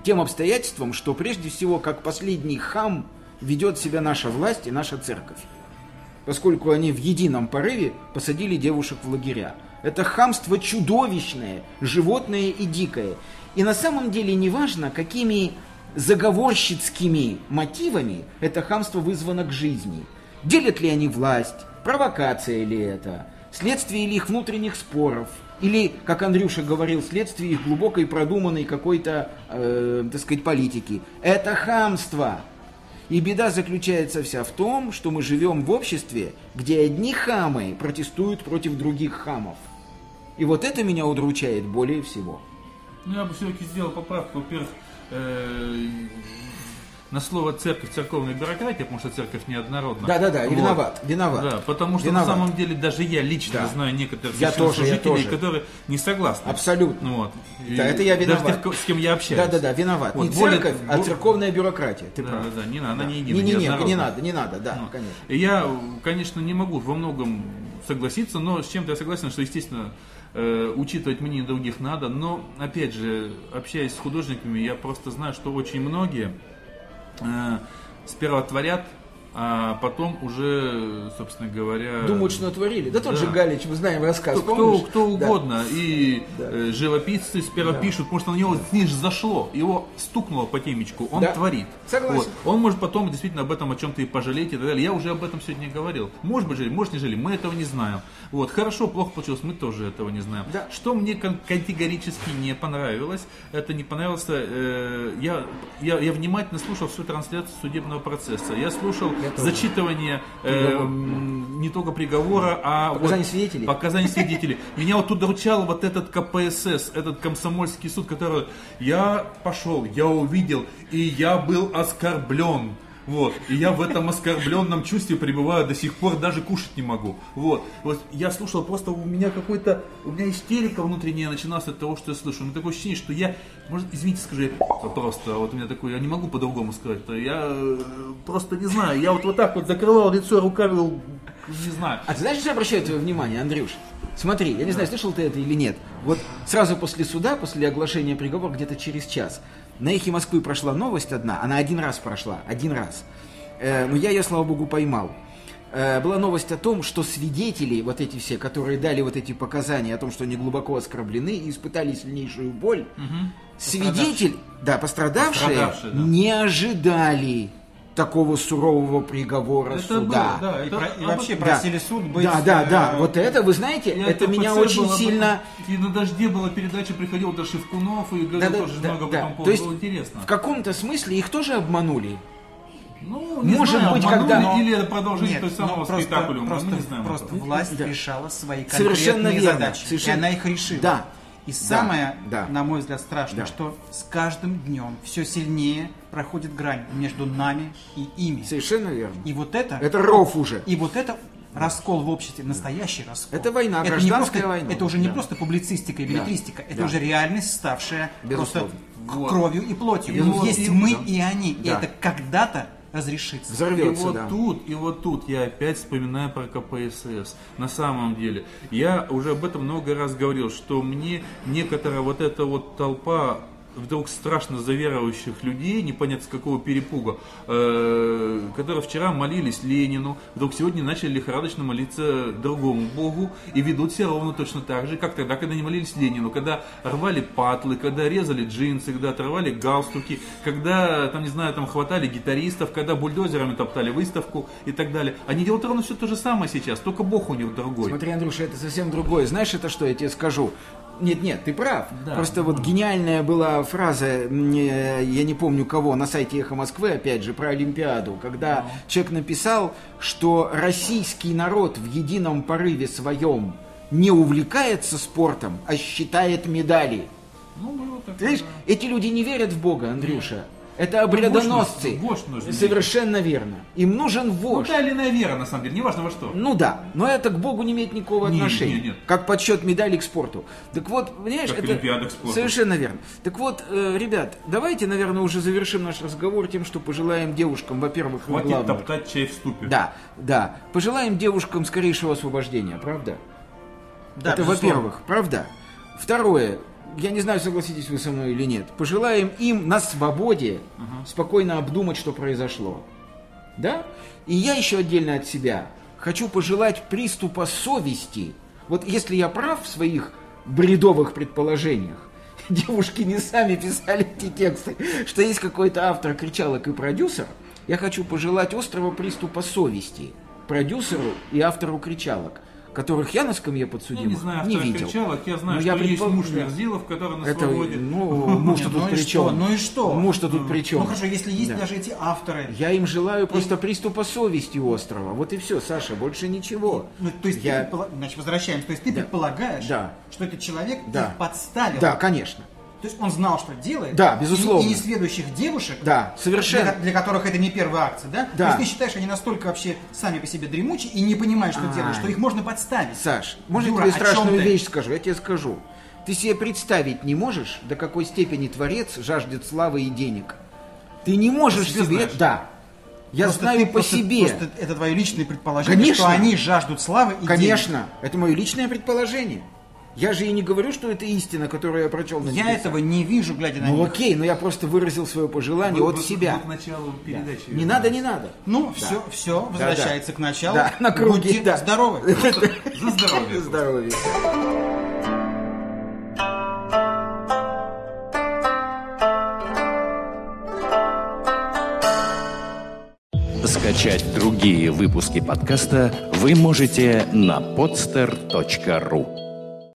тем обстоятельством, что прежде всего, как последний хам, ведет себя наша власть и наша церковь. Поскольку они в едином порыве посадили девушек в лагеря. Это хамство чудовищное, животное и дикое. И на самом деле не важно, какими заговорщицкими мотивами это хамство вызвано к жизни. Делят ли они власть, провокация ли это, следствие ли их внутренних споров, или, как Андрюша говорил, следствие их глубокой продуманной какой-то, э, так сказать, политики. Это хамство. И беда заключается вся в том, что мы живем в обществе, где одни хамы протестуют против других хамов. И вот это меня удручает более всего. Ну, я бы все-таки сделал поправку, во-первых, э, на слово церковь, церковная бюрократия, потому что церковь неоднородна. Да-да-да, и Вот. виноват, виноват. Да, потому что Виноват. на самом деле даже я лично Да. знаю некоторых Я тоже, я священнослужителей, тоже. которые не согласны. Абсолютно. Вот. И Да, это я Даже виноват. тех, с кем я общаюсь. Да-да-да, виноват. Вот, не более- церковь, а церковная бюрократия. Ты Да, прав. да, да, не надо, она не единая, Не-не-не, не неоднородная. надо, не надо, да, Ну, конечно. и Я, конечно, не могу во многом согласиться, но с чем-то я согласен, что, естественно, э, учитывать мнение других надо. Но, опять же, общаясь с художниками, я просто знаю, что очень многие э, сперва творят, а потом уже, собственно говоря... Думают, что натворили. Да тот Да. же Галич, мы знаем рассказ, Кто, кто, помнишь? кто Да. угодно. И э, живописцы сперва пишут, потому что на него сниж зашло, его стукнуло по темечку, он Да. творит. Согласен. Вот. Он может потом действительно об этом о чем-то и пожалеть и так далее. Я уже об этом сегодня говорил. Может быть, жили, может не жили, мы этого не знаем. Вот. Хорошо, плохо получилось, мы тоже этого не знаем. Да. Что мне категорически не понравилось, это не понравилось, э, я, я, я внимательно слушал всю трансляцию судебного процесса. Я слушал зачитывание э, не только приговора, а Показаний вот свидетелей. показаний свидетелей. Меня вот удручал вот этот КПСС, этот комсомольский суд, который я пошел, я увидел, и я был оскорблен. Вот. И я в этом оскорбленном чувстве пребываю до сих пор, даже кушать не могу. Вот. Вот я слушал, просто у меня какой-то, у меня истерика внутренняя начиналась от того, что я слышу. У меня такое ощущение, что я, может, извините, скажу, я просто, вот у меня такое, я не могу по-другому сказать. Я э, просто не знаю, я вот, вот так вот закрывал лицо руками, не знаю. А ты знаешь, что я обращаю твое внимание, Андрюш? Смотри, я не знаю, слышал ты это или нет. Вот сразу после суда, после оглашения приговора, где-то через час, на эхе Москвы прошла новость одна, она один раз прошла, один раз. Э, но я ее, слава богу, поймал. Э, была новость о том, что свидетели, вот эти все, которые дали вот эти показания о том, что они глубоко оскорблены и испытали сильнейшую боль, свидетель, да, пострадавшие, Пострадавшие, да. не ожидали такого сурового приговора Это суда. было, да. И, это про- и об- вообще Да. просили суд быть... Да, да, да. э, Вот это, вы знаете, И это меня очень было, сильно... И на дожде была передача, приходил даже Шевкунов и говорил Да, да, тоже да, много да. по этому То поводу. есть Было интересно. в каком-то смысле их тоже обманули. Ну, не Может знаю, быть, обманули когда- или это продолжение Нет, той самого ну, просто, спектакуля. просто, мы не знаем. просто этого. власть Да. решала свои Совершенно конкретные верно, задачи. совершенно- И она их решила. Да. И Да, самое, да. на мой взгляд, страшное, Да. что с каждым днем все сильнее проходит грань между нами и ими. Совершенно верно. И вот это... Это ров уже. И вот это раскол в обществе, настоящий раскол. Это война, не гражданская просто- война. Это уже не Да. просто публицистика и билетристика, это Да. уже реальность, ставшая Безусловно. просто Вот. кровью и плотью. И вот, Есть и- мы да. и они. И Да. это когда-то разрешится. И Взорвется, вот да. тут, и вот тут я опять вспоминаю про КПСС. На самом деле, я уже об этом много раз говорил, что мне некоторая вот эта вот толпа вдруг страшно заверующих людей, непонятно с какого перепуга, э, которые вчера молились Ленину, вдруг сегодня начали лихорадочно молиться другому Богу и ведут себя ровно точно так же, как тогда, когда не молились Ленину, когда рвали патлы, когда резали джинсы, когда отрывали галстуки, когда, там, не знаю, там хватали гитаристов, когда бульдозерами топтали выставку и так далее. Они делают ровно все то же самое сейчас, только Бог у них другой. Смотри, Андрюша, это совсем другое. Знаешь, это что, я тебе скажу? Нет, нет, ты прав. Да. Просто вот гениальная была фраза, я не помню кого, на сайте Эхо Москвы, опять же, про Олимпиаду, когда человек написал, что российский народ в едином порыве своем не увлекается спортом, а считает медали. Ну, было такое, Ты знаешь, да. эти люди не верят в Бога, Андрюша. Это обрядоносцы. вождь- вождь нужен. Совершенно верно. Им нужен Ну, вождь. та или иная вера, на самом деле, неважно во что. Ну да, но это к Богу не имеет никакого Не, отношения. не, нет. Как подсчет медалей к спорту. Так вот, понимаешь, Как это Олимпиада к спорту. совершенно верно. Так вот, э, ребят, давайте, наверное, уже завершим наш разговор тем, что пожелаем девушкам, во-первых, ну, Хватит главное- топтать чай в ступе. Да, да. Пожелаем девушкам скорейшего освобождения, правда? Да, это во-первых, правда? Второе, я не знаю, согласитесь вы со мной или нет. Пожелаем им на свободе спокойно обдумать, что произошло. Да? И я еще отдельно от себя хочу пожелать приступа совести. Вот если я прав в своих бредовых предположениях, девушки не сами писали эти тексты, что есть какой-то автор кричалок и продюсер, я хочу пожелать острого приступа совести продюсеру и автору кричалок, которых я на скамье подсудимых Я не знаю, не видел. кричалок, я знаю, Ну, что я есть муж. Мерзилов, который на Это, свободе. ну, муж-то Ну тут при чем? Ну и что? Муж-то тут при чем? Ну хорошо, если есть Да. даже эти авторы. Я им желаю просто приступа совести острова. Вот и все, Саша, больше ничего. Ну, то есть я... ты значит, возвращаемся. То есть ты предполагаешь, Да. что этот человек Да. подставил. Да, конечно. То есть он знал, что делает. Да, безусловно. И, и несведущих девушек, Да, совершенно. для, для которых это не первая акция, да? Да. То есть ты считаешь, они настолько вообще сами по себе дремучие и не понимают, что А. делают, что их можно подставить. Саш, может Юра, я тебе страшную чем ты? вещь скажу? Я тебе скажу. Ты себе представить не можешь, до какой степени творец жаждет славы и денег. Ты не можешь себе себе... знаешь. Да. Я Просто знаю ты- по просто- себе. Просто это твое личное предположение, Конечно. что они жаждут славы и денег. Конечно. Это мое личное предположение. Я же и не говорю, что это истина, которую я прочел на Я небесах. этого не вижу, глядя на Ну них. окей, но я просто выразил свое пожелание Вот- от вот- себя. вот к началу передачи. Не надо, не надо. Ну, все, все, возвращается к началу. Да, на круге, Будьте да. здоровы. За здоровье. Здоровья. Скачать другие выпуски подкаста вы можете на podster.ru